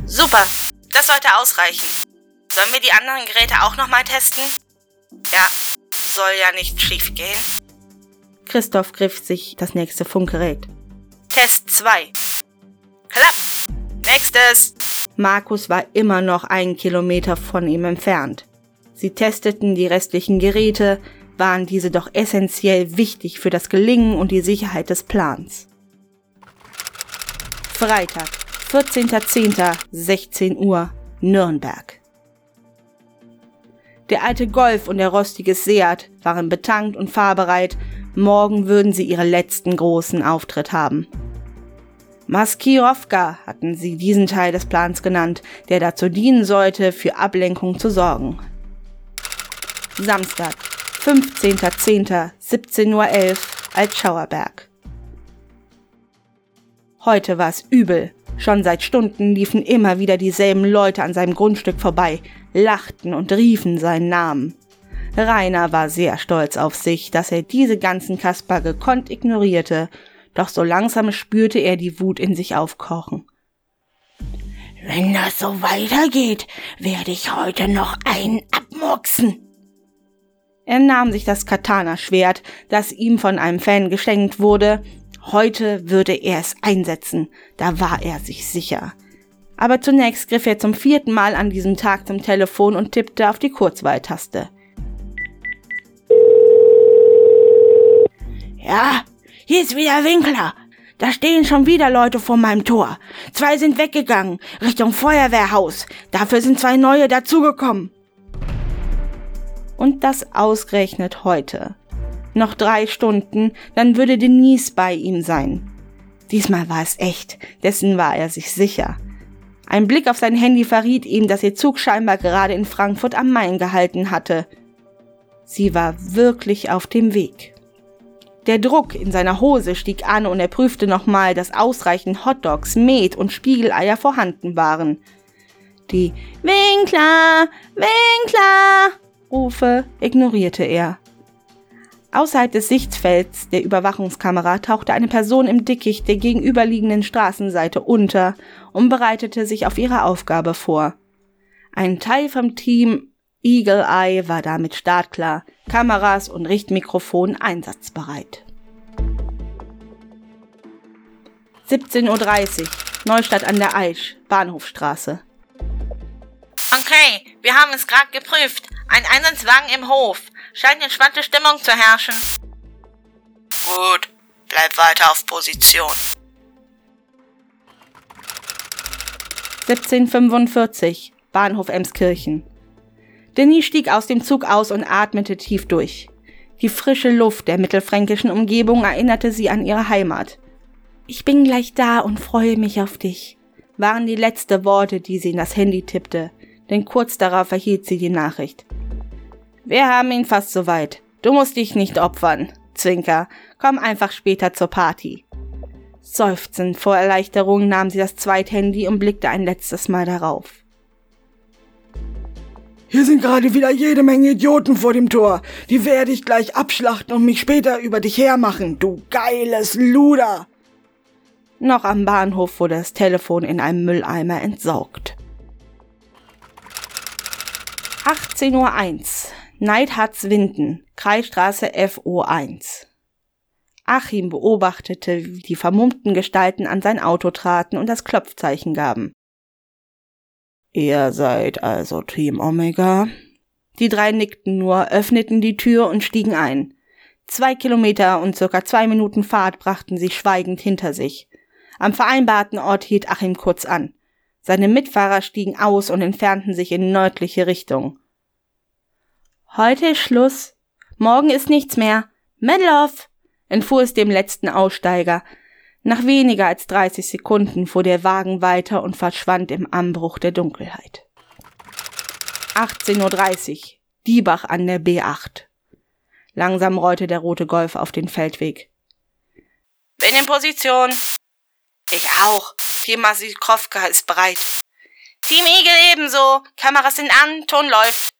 Super, das sollte ausreichen. Sollen wir die anderen Geräte auch nochmal testen? Ja, soll ja nicht schief gehen. Christoph griff sich das nächste Funkgerät. Test 2. Klapp. Nächstes. Markus war immer noch einen Kilometer von ihm entfernt. Sie testeten die restlichen Geräte, waren diese doch essentiell wichtig für das Gelingen und die Sicherheit des Plans. Freitag, 14.10., 16 Uhr, Nürnberg. Der alte Golf und der rostige Seat waren betankt und fahrbereit. Morgen würden sie ihre letzten großen Auftritt haben. Maskirovka hatten sie diesen Teil des Plans genannt, der dazu dienen sollte, für Ablenkung zu sorgen. Samstag, 15.10., 17.11 Uhr, Altschauerberg. Heute war es übel. Schon seit Stunden liefen immer wieder dieselben Leute an seinem Grundstück vorbei, lachten und riefen seinen Namen. Rainer war sehr stolz auf sich, dass er diese ganzen Kasper gekonnt ignorierte, doch so langsam spürte er die Wut in sich aufkochen. Wenn das so weitergeht, werde ich heute noch einen abmurksen. Er nahm sich das Katana-Schwert, das ihm von einem Fan geschenkt wurde. Heute würde er es einsetzen, da war er sich sicher. Aber zunächst griff er zum vierten Mal an diesem Tag zum Telefon und tippte auf die Kurzwahltaste. Ja, hier ist wieder Winkler. Da stehen schon wieder Leute vor meinem Tor. Zwei sind weggegangen, Richtung Feuerwehrhaus. Dafür sind zwei neue dazugekommen. Und das ausgerechnet heute. Noch drei Stunden, dann würde Denise bei ihm sein. Diesmal war es echt, dessen war er sich sicher. Ein Blick auf sein Handy verriet ihm, dass ihr Zug scheinbar gerade in Frankfurt am Main gehalten hatte. Sie war wirklich auf dem Weg. Der Druck in seiner Hose stieg an und er prüfte nochmal, dass ausreichend Hotdogs, Met und Spiegeleier vorhanden waren. Die Winkler, Winkler Rufe ignorierte er. Außerhalb des Sichtfelds der Überwachungskamera tauchte eine Person im Dickicht der gegenüberliegenden Straßenseite unter und bereitete sich auf ihre Aufgabe vor. Ein Teil vom Team Eagle Eye war damit startklar, Kameras und Richtmikrofon einsatzbereit. 17.30 Uhr, Neustadt an der Aisch, Bahnhofstraße. Okay, wir haben es gerade geprüft. Ein Einsatzwagen im Hof. Scheint entspannte Stimmung zu herrschen. Gut, bleib weiter auf Position. 1745, Bahnhof Emskirchen. Denny stieg aus dem Zug aus und atmete tief durch. Die frische Luft der mittelfränkischen Umgebung erinnerte sie an ihre Heimat. Ich bin gleich da und freue mich auf dich, waren die letzten Worte, die sie in das Handy tippte, denn kurz darauf erhielt sie die Nachricht. Wir haben ihn fast soweit. Du musst dich nicht opfern. Zwinker, komm einfach später zur Party. Seufzend vor Erleichterung nahm sie das Zweithandy und blickte ein letztes Mal darauf. Hier sind gerade wieder jede Menge Idioten vor dem Tor. Die werde ich gleich abschlachten und mich später über dich hermachen, du geiles Luder. Noch am Bahnhof wurde das Telefon in einem Mülleimer entsorgt. 18.01 Uhr. Neidharz Winden, Kreisstraße FO1. Achim beobachtete, wie die vermummten Gestalten an sein Auto traten und das Klopfzeichen gaben. Ihr seid also Team Omega? Die drei nickten nur, öffneten die Tür und stiegen ein. Zwei Kilometer und circa zwei Minuten Fahrt brachten sie schweigend hinter sich. Am vereinbarten Ort hielt Achim kurz an. Seine Mitfahrer stiegen aus und entfernten sich in nördliche Richtung. Heute ist Schluss. Morgen ist nichts mehr. Medloff! entfuhr es dem letzten Aussteiger. Nach weniger als 30 Sekunden fuhr der Wagen weiter und verschwand im Anbruch der Dunkelheit. 18.30 Uhr. Diebach an der B8. Langsam rollte der rote Golf auf den Feldweg. Bin in Position. Ich auch. Team Masikowka ist bereit. Team Igel ebenso. Kameras sind an, Ton läuft.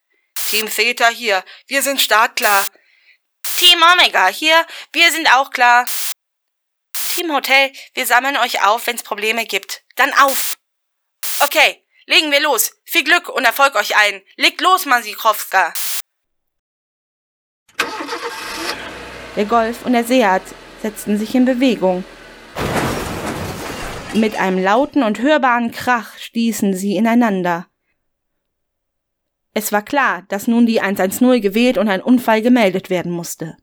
Team Theta hier, wir sind startklar. Team Omega hier, wir sind auch klar. Team Hotel, wir sammeln euch auf, wenn's Probleme gibt. Dann auf! Okay, legen wir los. Viel Glück und Erfolg euch allen. Legt los, Masikowska. Der Golf und der Seat setzten sich in Bewegung. Mit einem lauten und hörbaren Krach stießen sie ineinander. Es war klar, dass nun die 110 gewählt und ein Unfall gemeldet werden musste.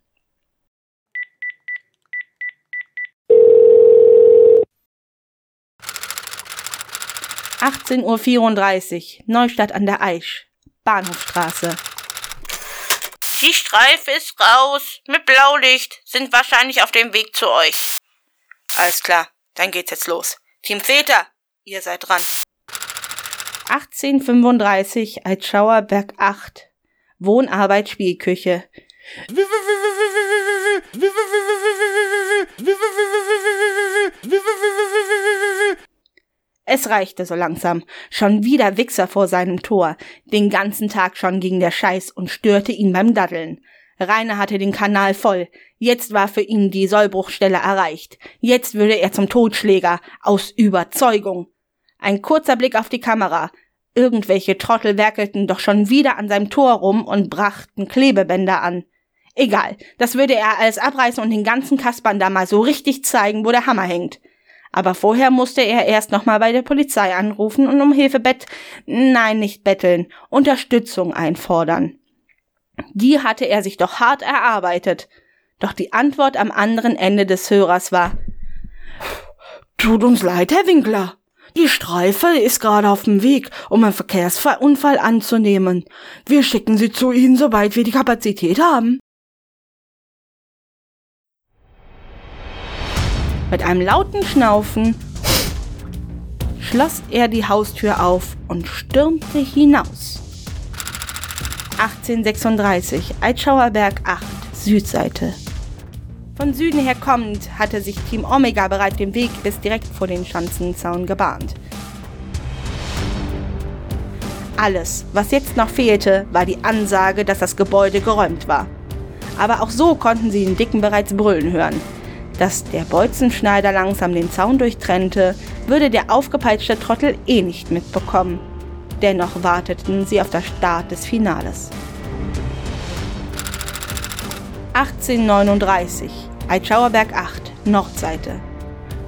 »18.34 Uhr, Neustadt an der Aisch, Bahnhofstraße. Die Streife ist raus. Mit Blaulicht. Sind wahrscheinlich auf dem Weg zu euch. Alles klar. Dann geht's jetzt los. Team Väter, ihr seid dran. 1835 als Schauerberg 8. Wohnarbeit Spielküche. Es reichte so langsam. Schon wieder Wichser vor seinem Tor. Den ganzen Tag schon ging der Scheiß und störte ihn beim Daddeln. Rainer hatte den Kanal voll. Jetzt war für ihn die Sollbruchstelle erreicht. Jetzt würde er zum Totschläger. Aus Überzeugung. Ein kurzer Blick auf die Kamera. Irgendwelche Trottel werkelten doch schon wieder an seinem Tor rum und brachten Klebebänder an. Egal, das würde er alles abreißen und den ganzen Kaspern da mal so richtig zeigen, wo der Hammer hängt. Aber vorher musste er erst nochmal bei der Polizei anrufen und um Hilfe bett, nein, nicht betteln, Unterstützung einfordern. Die hatte er sich doch hart erarbeitet. Doch die Antwort am anderen Ende des Hörers war, Tut uns leid, Herr Winkler. Die Streife ist gerade auf dem Weg, um einen Verkehrsunfall anzunehmen. Wir schicken sie zu Ihnen, sobald wir die Kapazität haben. Mit einem lauten Schnaufen schloss er die Haustür auf und stürmte hinaus. 1836, Eitschauerberg 8, Südseite. Von Süden her kommend hatte sich Team Omega bereits den Weg bis direkt vor den Schanzenzaun gebahnt. Alles, was jetzt noch fehlte, war die Ansage, dass das Gebäude geräumt war. Aber auch so konnten sie den Dicken bereits brüllen hören. Dass der Bolzenschneider langsam den Zaun durchtrennte, würde der aufgepeitschte Trottel eh nicht mitbekommen. Dennoch warteten sie auf das Start des Finales. 1839, Eitschauerberg 8, Nordseite.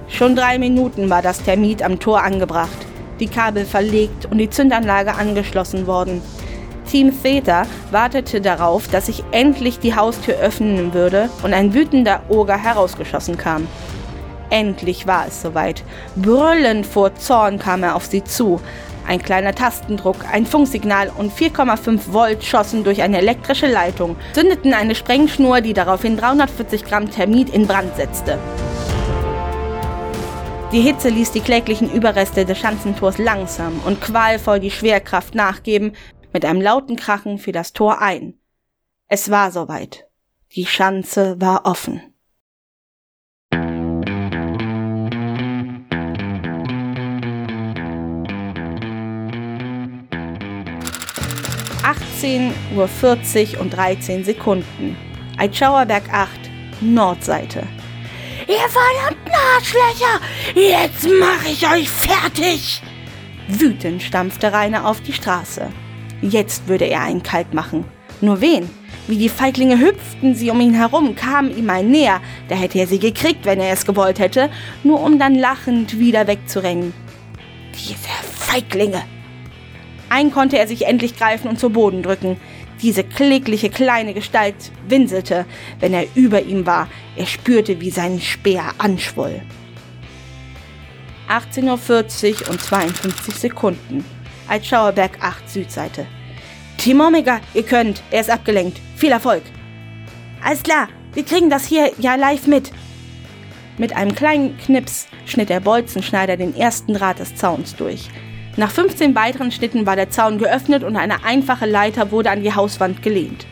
Schon drei Minuten war das Termit am Tor angebracht, die Kabel verlegt und die Zündanlage angeschlossen worden. Team Theta wartete darauf, dass sich endlich die Haustür öffnen würde und ein wütender Oger herausgeschossen kam. Endlich war es soweit. Brüllend vor Zorn kam er auf sie zu. Ein kleiner Tastendruck, ein Funksignal und 4,5 Volt schossen durch eine elektrische Leitung, zündeten eine Sprengschnur, die daraufhin 340 Gramm Thermit in Brand setzte. Die Hitze ließ die kläglichen Überreste des Schanzentors langsam und qualvoll die Schwerkraft nachgeben, mit einem lauten Krachen fiel das Tor ein. Es war soweit. Die Schanze war offen. Achtzehn Uhr vierzig und dreizehn Sekunden. Eitschauerberg 8, Nordseite. Ihr verdammten Arschlöcher! Jetzt mach ich euch fertig! Wütend stampfte Rainer auf die Straße. Jetzt würde er einen kalt machen. Nur wen? Wie die Feiglinge hüpften sie um ihn herum, kamen ihm ein näher, da hätte er sie gekriegt, wenn er es gewollt hätte, nur um dann lachend wieder wegzurennen. Diese Feiglinge! Ein konnte er sich endlich greifen und zu Boden drücken. Diese klägliche kleine Gestalt winselte, wenn er über ihm war. Er spürte, wie sein Speer anschwoll. 18.40 Uhr und 52 Sekunden als Schauerberg 8 Südseite. Team Omega, ihr könnt, er ist abgelenkt. Viel Erfolg. Alles klar, wir kriegen das hier ja live mit. Mit einem kleinen Knips schnitt der Bolzenschneider den ersten Draht des Zauns durch. Nach 15 weiteren Schnitten war der Zaun geöffnet und eine einfache Leiter wurde an die Hauswand gelehnt.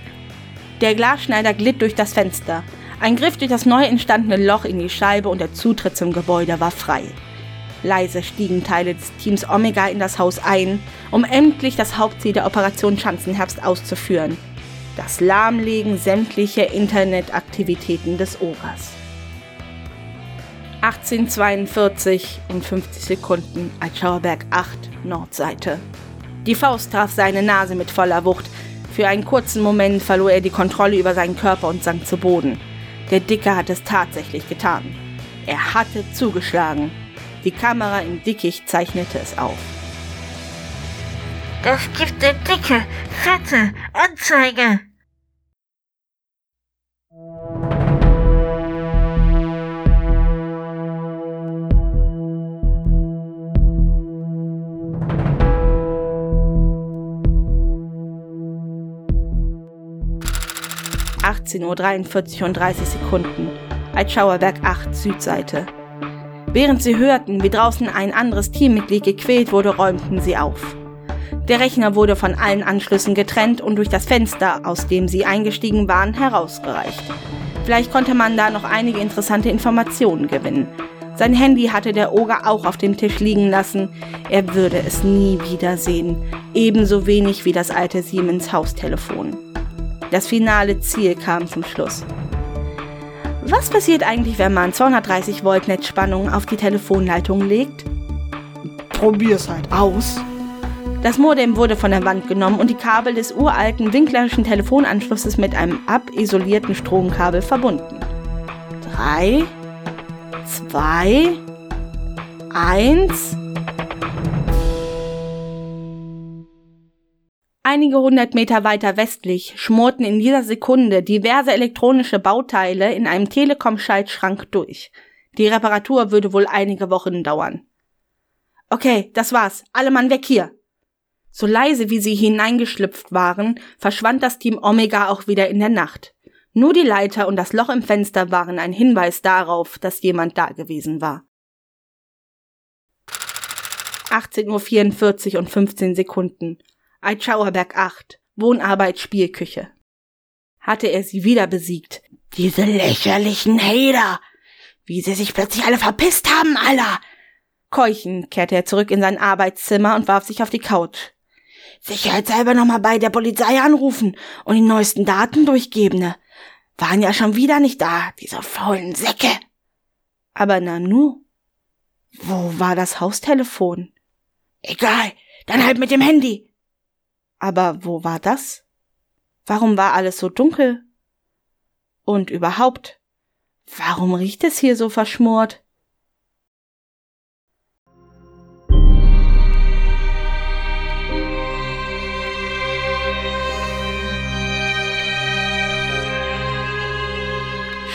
Der Glasschneider glitt durch das Fenster. Ein Griff durch das neu entstandene Loch in die Scheibe und der Zutritt zum Gebäude war frei. Leise stiegen Teile des Teams Omega in das Haus ein, um endlich das Hauptziel der Operation Schanzenherbst auszuführen. Das Lahmlegen sämtlicher Internetaktivitäten des Ogers. 1842 und 50 Sekunden als Schauerberg 8 Nordseite. Die Faust traf seine Nase mit voller Wucht. Für einen kurzen Moment verlor er die Kontrolle über seinen Körper und sank zu Boden. Der Dicke hatte es tatsächlich getan. Er hatte zugeschlagen. Die Kamera im Dickicht zeichnete es auf. Das gibt eine dicke, fette Anzeige. 18.43 Uhr und 30 Sekunden. Altschauerberg 8, Südseite. Während sie hörten, wie draußen ein anderes Teammitglied gequält wurde, räumten sie auf. Der Rechner wurde von allen Anschlüssen getrennt und durch das Fenster, aus dem sie eingestiegen waren, herausgereicht. Vielleicht konnte man da noch einige interessante Informationen gewinnen. Sein Handy hatte der Oger auch auf dem Tisch liegen lassen. Er würde es nie wiedersehen. Ebenso wenig wie das alte Siemens Haustelefon. Das finale Ziel kam zum Schluss. Was passiert eigentlich, wenn man 230 Volt Netzspannung auf die Telefonleitung legt? Probier's halt aus. Das Modem wurde von der Wand genommen und die Kabel des uralten winklerischen Telefonanschlusses mit einem abisolierten Stromkabel verbunden. Drei, zwei, eins. Einige hundert Meter weiter westlich schmorten in dieser Sekunde diverse elektronische Bauteile in einem Telekom-Schaltschrank durch. Die Reparatur würde wohl einige Wochen dauern. Okay, das war's. Alle Mann weg hier. So leise wie sie hineingeschlüpft waren, verschwand das Team Omega auch wieder in der Nacht. Nur die Leiter und das Loch im Fenster waren ein Hinweis darauf, dass jemand da gewesen war. 18.44 Uhr und 15 Sekunden. Eitschauerberg 8. Wohnarbeit Spielküche. Hatte er sie wieder besiegt. Diese lächerlichen Hater! Wie sie sich plötzlich alle verpisst haben, Alter! Keuchend kehrte er zurück in sein Arbeitszimmer und warf sich auf die Couch. Sicherheitshalber nochmal bei der Polizei anrufen und die neuesten Daten durchgeben. Ne? Waren ja schon wieder nicht da, diese faulen Säcke. Aber Nanu? Wo war das Haustelefon? Egal, dann halt mit dem Handy. Aber wo war das? Warum war alles so dunkel? Und überhaupt, warum riecht es hier so verschmort?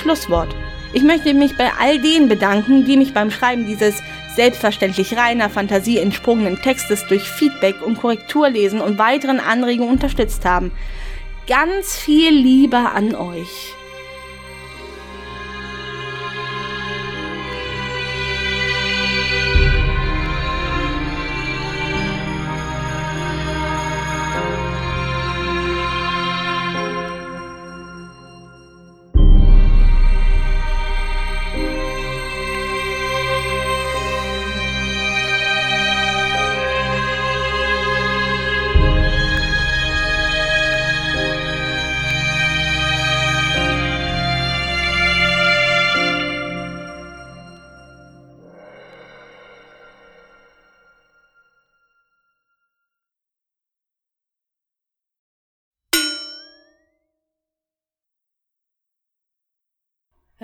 Schlusswort. Ich möchte mich bei all denen bedanken, die mich beim Schreiben dieses selbstverständlich reiner Fantasie entsprungenen Textes durch Feedback und Korrekturlesen und weiteren Anregungen unterstützt haben. Ganz viel Liebe an euch.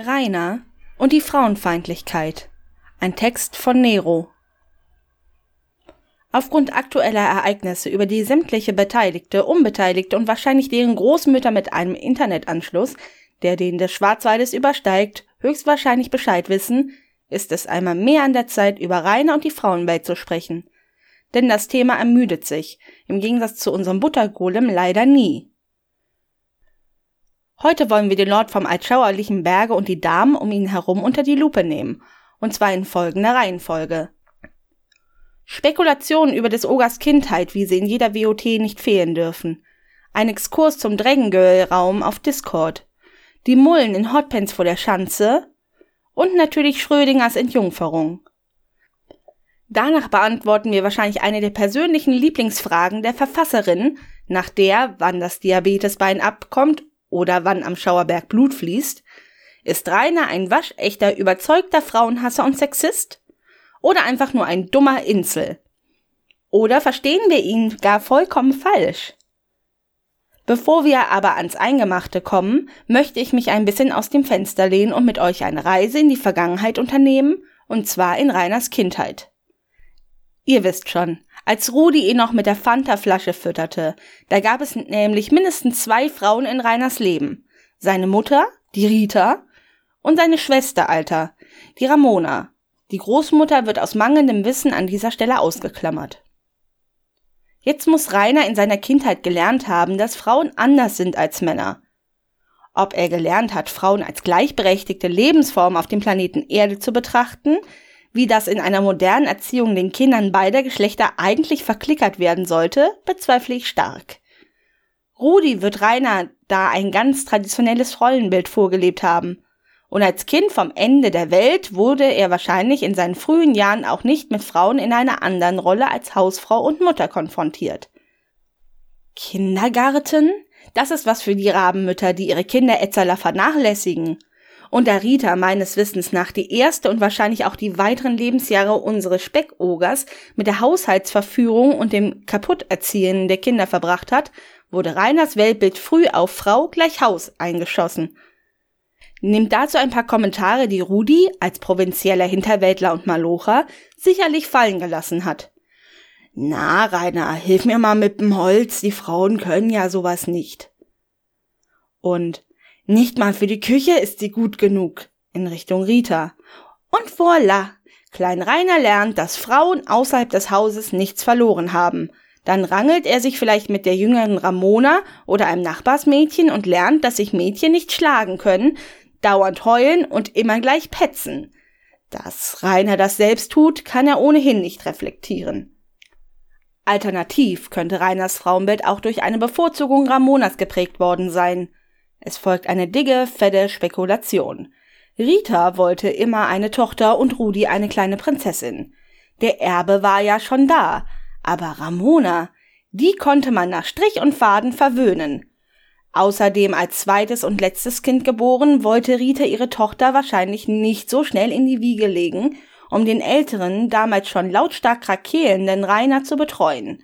Rainer und die Frauenfeindlichkeit. Ein Text von Nero. Aufgrund aktueller Ereignisse, über die sämtliche Beteiligte, Unbeteiligte und wahrscheinlich deren Großmütter mit einem Internetanschluss, der den des Schwarzwaldes übersteigt, höchstwahrscheinlich Bescheid wissen, ist es einmal mehr an der Zeit, über Rainer und die Frauenwelt zu sprechen. Denn das Thema ermüdet sich, im Gegensatz zu unserem Buttergolem leider nie. Heute wollen wir den Lord vom altschauerlichen Berge und die Damen um ihn herum unter die Lupe nehmen, und zwar in folgender Reihenfolge. Spekulationen über des Ogers Kindheit, wie sie in jeder WOT nicht fehlen dürfen. Ein Exkurs zum Dragon Girl Raum auf Discord. Die Mullen in Hotpants vor der Schanze. Und natürlich Schrödingers Entjungferung. Danach beantworten wir wahrscheinlich eine der persönlichen Lieblingsfragen der Verfasserin, nach der, wann das Diabetesbein abkommt oder wann am Schauerberg Blut fließt, ist Rainer ein waschechter, überzeugter Frauenhasser und Sexist? Oder einfach nur ein dummer Insel? Oder verstehen wir ihn gar vollkommen falsch? Bevor wir aber ans Eingemachte kommen, möchte ich mich ein bisschen aus dem Fenster lehnen und mit euch eine Reise in die Vergangenheit unternehmen, und zwar in Rainers Kindheit. Ihr wisst schon, als Rudi ihn noch mit der Fanta-Flasche fütterte. Da gab es nämlich mindestens zwei Frauen in Rainers Leben. Seine Mutter, die Rita, und seine Schwester, Alter, die Ramona. Die Großmutter wird aus mangelndem Wissen an dieser Stelle ausgeklammert. Jetzt muss Rainer in seiner Kindheit gelernt haben, dass Frauen anders sind als Männer. ob er gelernt hat, Frauen als gleichberechtigte Lebensform auf dem Planeten Erde zu betrachten, wie das in einer modernen Erziehung den Kindern beider Geschlechter eigentlich verklickert werden sollte, bezweifle ich stark. Rudi wird Rainer da ein ganz traditionelles Rollenbild vorgelebt haben. Und als Kind vom Ende der Welt wurde er wahrscheinlich in seinen frühen Jahren auch nicht mit Frauen in einer anderen Rolle als Hausfrau und Mutter konfrontiert. Kindergarten? Das ist was für die Rabenmütter, die ihre Kinder Etzeler vernachlässigen. Und da Rita meines Wissens nach die erste und wahrscheinlich auch die weiteren Lebensjahre unseres Speckogers mit der Haushaltsverführung und dem Kaputterziehen der Kinder verbracht hat, wurde Reiners Weltbild früh auf Frau gleich Haus eingeschossen. Nimmt dazu ein paar Kommentare, die Rudi als provinzieller Hinterwäldler und Malocher sicherlich fallen gelassen hat. Na, Rainer, hilf mir mal mit dem Holz, die Frauen können ja sowas nicht. Und nicht mal für die Küche ist sie gut genug, in Richtung Rita. Und voila, Klein Rainer lernt, dass Frauen außerhalb des Hauses nichts verloren haben. Dann rangelt er sich vielleicht mit der jüngeren Ramona oder einem Nachbarsmädchen und lernt, dass sich Mädchen nicht schlagen können, dauernd heulen und immer gleich petzen. Dass Rainer das selbst tut, kann er ohnehin nicht reflektieren. Alternativ könnte Rainers Frauenbild auch durch eine Bevorzugung Ramonas geprägt worden sein. Es folgt eine digge, fette Spekulation. Rita wollte immer eine Tochter und Rudi eine kleine Prinzessin. Der Erbe war ja schon da, aber Ramona, die konnte man nach Strich und Faden verwöhnen. Außerdem als zweites und letztes Kind geboren, wollte Rita ihre Tochter wahrscheinlich nicht so schnell in die Wiege legen, um den älteren, damals schon lautstark krakeelnden Rainer zu betreuen.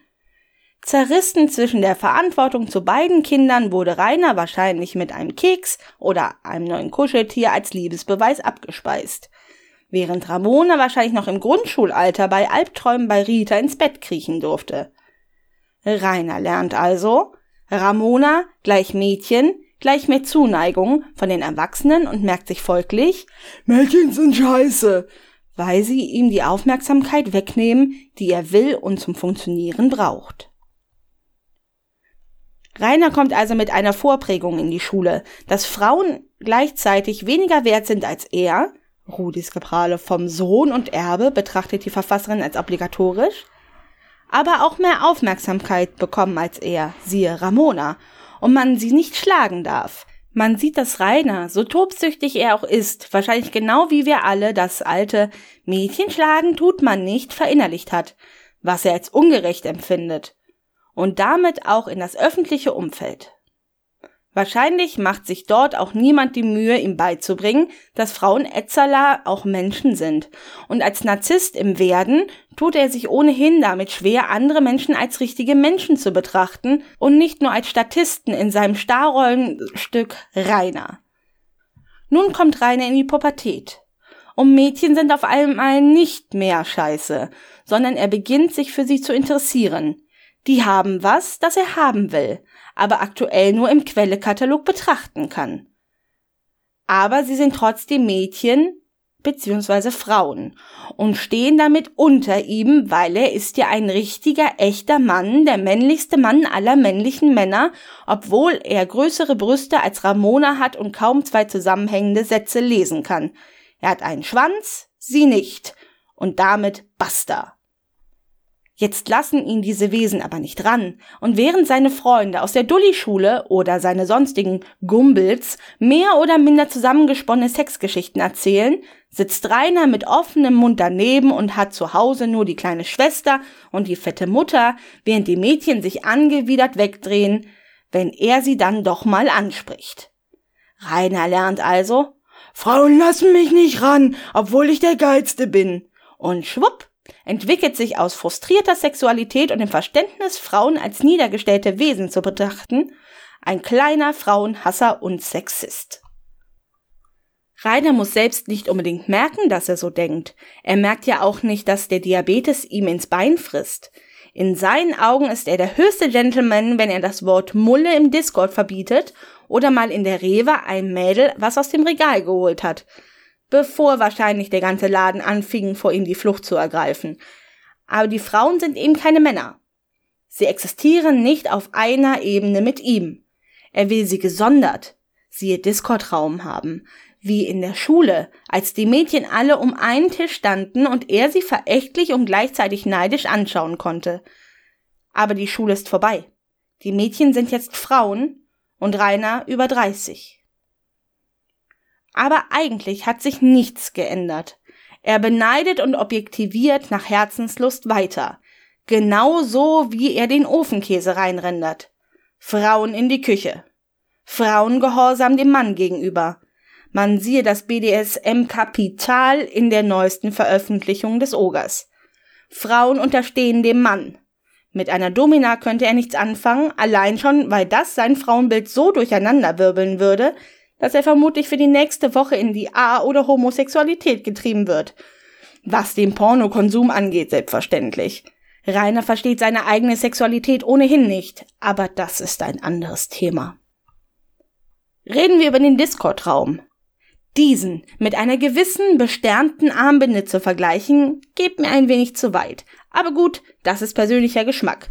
Zerrissen zwischen der Verantwortung zu beiden Kindern wurde Rainer wahrscheinlich mit einem Keks oder einem neuen Kuscheltier als Liebesbeweis abgespeist. Während Ramona wahrscheinlich noch im Grundschulalter bei Albträumen bei Rita ins Bett kriechen durfte. Rainer lernt also, Ramona gleich Mädchen gleich mehr Zuneigung von den Erwachsenen und merkt sich folglich, Mädchen sind scheiße, weil sie ihm die Aufmerksamkeit wegnehmen, die er will und zum Funktionieren braucht. Rainer kommt also mit einer Vorprägung in die Schule, dass Frauen gleichzeitig weniger wert sind als er, Rudis Geprahle vom Sohn und Erbe betrachtet die Verfasserin als obligatorisch, aber auch mehr Aufmerksamkeit bekommen als er, siehe Ramona, und man sie nicht schlagen darf. Man sieht, dass Rainer, so tobsüchtig er auch ist, wahrscheinlich genau wie wir alle das alte Mädchen schlagen tut man nicht verinnerlicht hat, was er als ungerecht empfindet. Und damit auch in das öffentliche Umfeld. Wahrscheinlich macht sich dort auch niemand die Mühe, ihm beizubringen, dass Frauen Etzerla auch Menschen sind. Und als Narzisst im Werden tut er sich ohnehin damit schwer, andere Menschen als richtige Menschen zu betrachten und nicht nur als Statisten in seinem Starrollenstück Rainer. Nun kommt Rainer in die Pubertät. Und Mädchen sind auf einmal nicht mehr scheiße, sondern er beginnt sich für sie zu interessieren. Die haben was, das er haben will aber aktuell nur im Quellekatalog betrachten kann. Aber sie sind trotzdem Mädchen bzw. Frauen und stehen damit unter ihm, weil er ist ja ein richtiger, echter Mann, der männlichste Mann aller männlichen Männer, obwohl er größere Brüste als Ramona hat und kaum zwei zusammenhängende Sätze lesen kann. Er hat einen Schwanz, sie nicht. Und damit basta. Jetzt lassen ihn diese Wesen aber nicht ran, und während seine Freunde aus der Dulli-Schule oder seine sonstigen Gumbels mehr oder minder zusammengesponnene Sexgeschichten erzählen, sitzt Rainer mit offenem Mund daneben und hat zu Hause nur die kleine Schwester und die fette Mutter, während die Mädchen sich angewidert wegdrehen, wenn er sie dann doch mal anspricht. Rainer lernt also, Frauen lassen mich nicht ran, obwohl ich der Geilste bin. Und schwupp, entwickelt sich aus frustrierter Sexualität und dem Verständnis, Frauen als niedergestellte Wesen zu betrachten, ein kleiner Frauenhasser und Sexist. Rainer muss selbst nicht unbedingt merken, dass er so denkt. Er merkt ja auch nicht, dass der Diabetes ihm ins Bein frisst. In seinen Augen ist er der höchste Gentleman, wenn er das Wort Mulle im Discord verbietet oder mal in der Rewe ein Mädel was aus dem Regal geholt hat bevor wahrscheinlich der ganze Laden anfing, vor ihm die Flucht zu ergreifen. Aber die Frauen sind eben keine Männer. Sie existieren nicht auf einer Ebene mit ihm. Er will sie gesondert, siehe Discord-Raum haben, wie in der Schule, als die Mädchen alle um einen Tisch standen und er sie verächtlich und gleichzeitig neidisch anschauen konnte. Aber die Schule ist vorbei. Die Mädchen sind jetzt Frauen und Rainer über 30. Aber eigentlich hat sich nichts geändert. Er beneidet und objektiviert nach Herzenslust weiter. Genauso wie er den Ofenkäse reinrendert. Frauen in die Küche. Frauengehorsam dem Mann gegenüber. Man siehe das BDSM-Kapital in der neuesten Veröffentlichung des Ogers. Frauen unterstehen dem Mann. Mit einer Domina könnte er nichts anfangen, allein schon, weil das sein Frauenbild so durcheinanderwirbeln würde, dass er vermutlich für die nächste Woche in die A- oder Homosexualität getrieben wird. Was den Pornokonsum angeht, selbstverständlich. Rainer versteht seine eigene Sexualität ohnehin nicht, aber das ist ein anderes Thema. Reden wir über den Discord-Raum. Diesen mit einer gewissen besternten Armbinde zu vergleichen, geht mir ein wenig zu weit. Aber gut, das ist persönlicher Geschmack.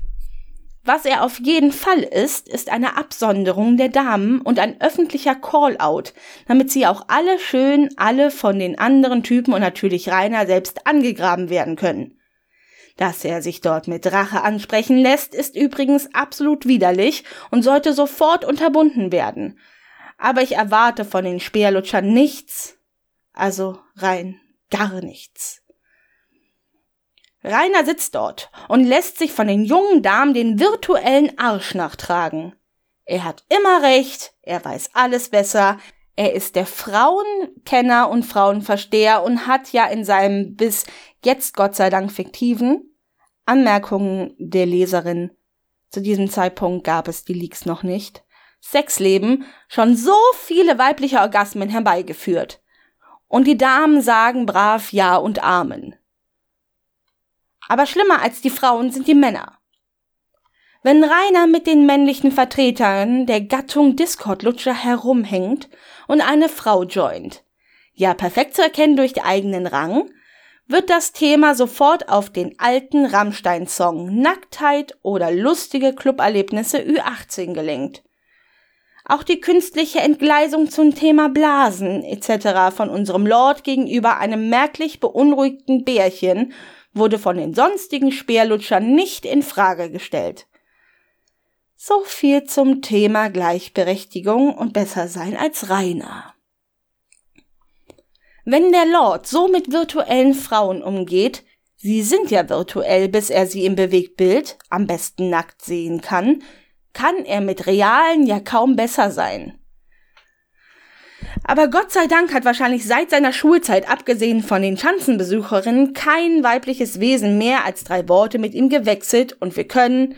Was er auf jeden Fall ist, ist eine Absonderung der Damen und ein öffentlicher Call-out, damit sie auch alle schön alle von den anderen Typen und natürlich Rainer selbst angegraben werden können. Dass er sich dort mit Rache ansprechen lässt, ist übrigens absolut widerlich und sollte sofort unterbunden werden. Aber ich erwarte von den Speerlutschern nichts, also rein gar nichts. Rainer sitzt dort und lässt sich von den jungen Damen den virtuellen Arsch nachtragen. Er hat immer recht, er weiß alles besser, er ist der Frauenkenner und Frauenversteher und hat ja in seinem bis jetzt Gott sei Dank fiktiven Anmerkungen der Leserin, zu diesem Zeitpunkt gab es die Leaks noch nicht, Sexleben schon so viele weibliche Orgasmen herbeigeführt. Und die Damen sagen brav Ja und Amen. Aber schlimmer als die Frauen sind die Männer. Wenn Rainer mit den männlichen Vertretern der Gattung Discord-Lutscher herumhängt und eine Frau joint, ja perfekt zu erkennen durch den eigenen Rang, wird das Thema sofort auf den alten Rammstein-Song Nacktheit oder lustige Cluberlebnisse Ü18 gelenkt. Auch die künstliche Entgleisung zum Thema Blasen etc. von unserem Lord gegenüber einem merklich beunruhigten Bärchen wurde von den sonstigen Speerlutschern nicht in Frage gestellt. So viel zum Thema Gleichberechtigung und besser sein als Rainer. Wenn der Lord so mit virtuellen Frauen umgeht, sie sind ja virtuell, bis er sie im Bewegtbild, am besten nackt sehen kann, kann er mit realen ja kaum besser sein. Aber Gott sei Dank hat wahrscheinlich seit seiner Schulzeit, abgesehen von den Schanzenbesucherinnen, kein weibliches Wesen mehr als drei Worte mit ihm gewechselt und wir können,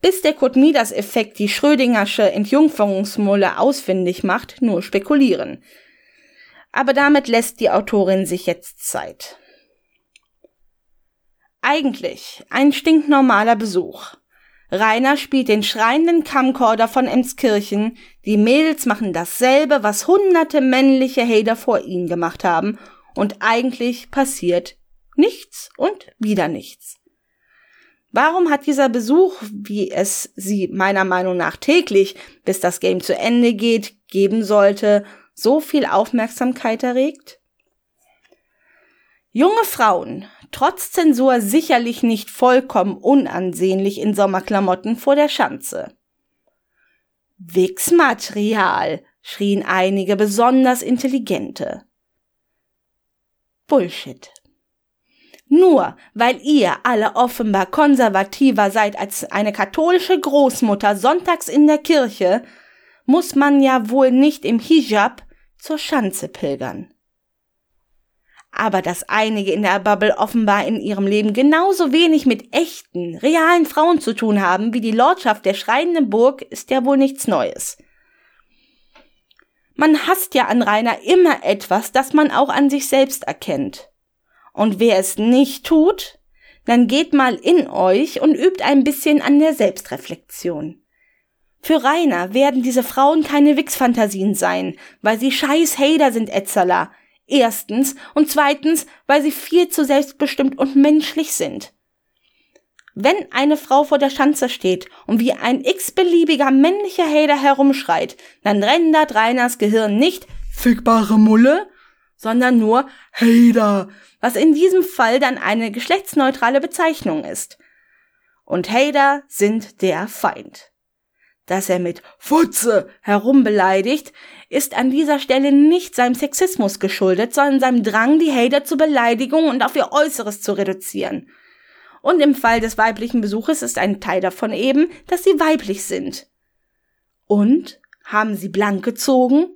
bis der Kurt Midas Effekt die Schrödingersche Entjungferungsmulle ausfindig macht, nur spekulieren. Aber damit lässt die Autorin sich jetzt Zeit. Eigentlich ein stinknormaler Besuch. Rainer spielt den schreienden Camcorder von Emskirchen, die Mädels machen dasselbe, was hunderte männliche Hater vor ihnen gemacht haben, und eigentlich passiert nichts und wieder nichts. Warum hat dieser Besuch, wie es sie meiner Meinung nach täglich, bis das Game zu Ende geht, geben sollte, so viel Aufmerksamkeit erregt? Junge Frauen, trotz Zensur sicherlich nicht vollkommen unansehnlich in Sommerklamotten vor der Schanze. Wichsmaterial, schrien einige besonders intelligente. Bullshit. Nur weil ihr alle offenbar konservativer seid als eine katholische Großmutter sonntags in der Kirche, muss man ja wohl nicht im Hijab zur Schanze pilgern aber dass einige in der Bubble offenbar in ihrem Leben genauso wenig mit echten, realen Frauen zu tun haben wie die Lordschaft der schreienden Burg, ist ja wohl nichts Neues. Man hasst ja an Rainer immer etwas, das man auch an sich selbst erkennt. Und wer es nicht tut, dann geht mal in euch und übt ein bisschen an der Selbstreflexion. Für Rainer werden diese Frauen keine Wix-Fantasien sein, weil sie scheiß Hater sind, Etzerler, Erstens und zweitens, weil sie viel zu selbstbestimmt und menschlich sind. Wenn eine Frau vor der Schanze steht und wie ein x-beliebiger männlicher Hater herumschreit, dann rendert Reiners Gehirn nicht fickbare Mulle, sondern nur Hater, was in diesem Fall dann eine geschlechtsneutrale Bezeichnung ist. Und Hater sind der Feind. Dass er mit Futze herumbeleidigt, ist an dieser Stelle nicht seinem Sexismus geschuldet, sondern seinem Drang, die Hater zur Beleidigung und auf ihr Äußeres zu reduzieren. Und im Fall des weiblichen Besuches ist ein Teil davon eben, dass sie weiblich sind. Und haben sie blank gezogen?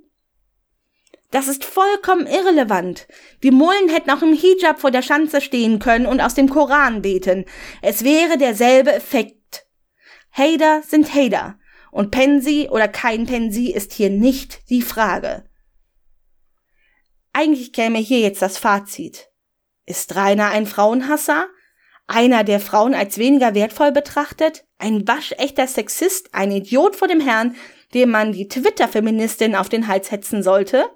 Das ist vollkommen irrelevant. Die Mullen hätten auch im Hijab vor der Schanze stehen können und aus dem Koran beten. Es wäre derselbe Effekt. Hater sind Hater. Und Pensi oder kein Pensi ist hier nicht die Frage. Eigentlich käme hier jetzt das Fazit. Ist Rainer ein Frauenhasser? Einer, der Frauen als weniger wertvoll betrachtet? Ein waschechter Sexist? Ein Idiot vor dem Herrn, dem man die Twitter-Feministin auf den Hals hetzen sollte?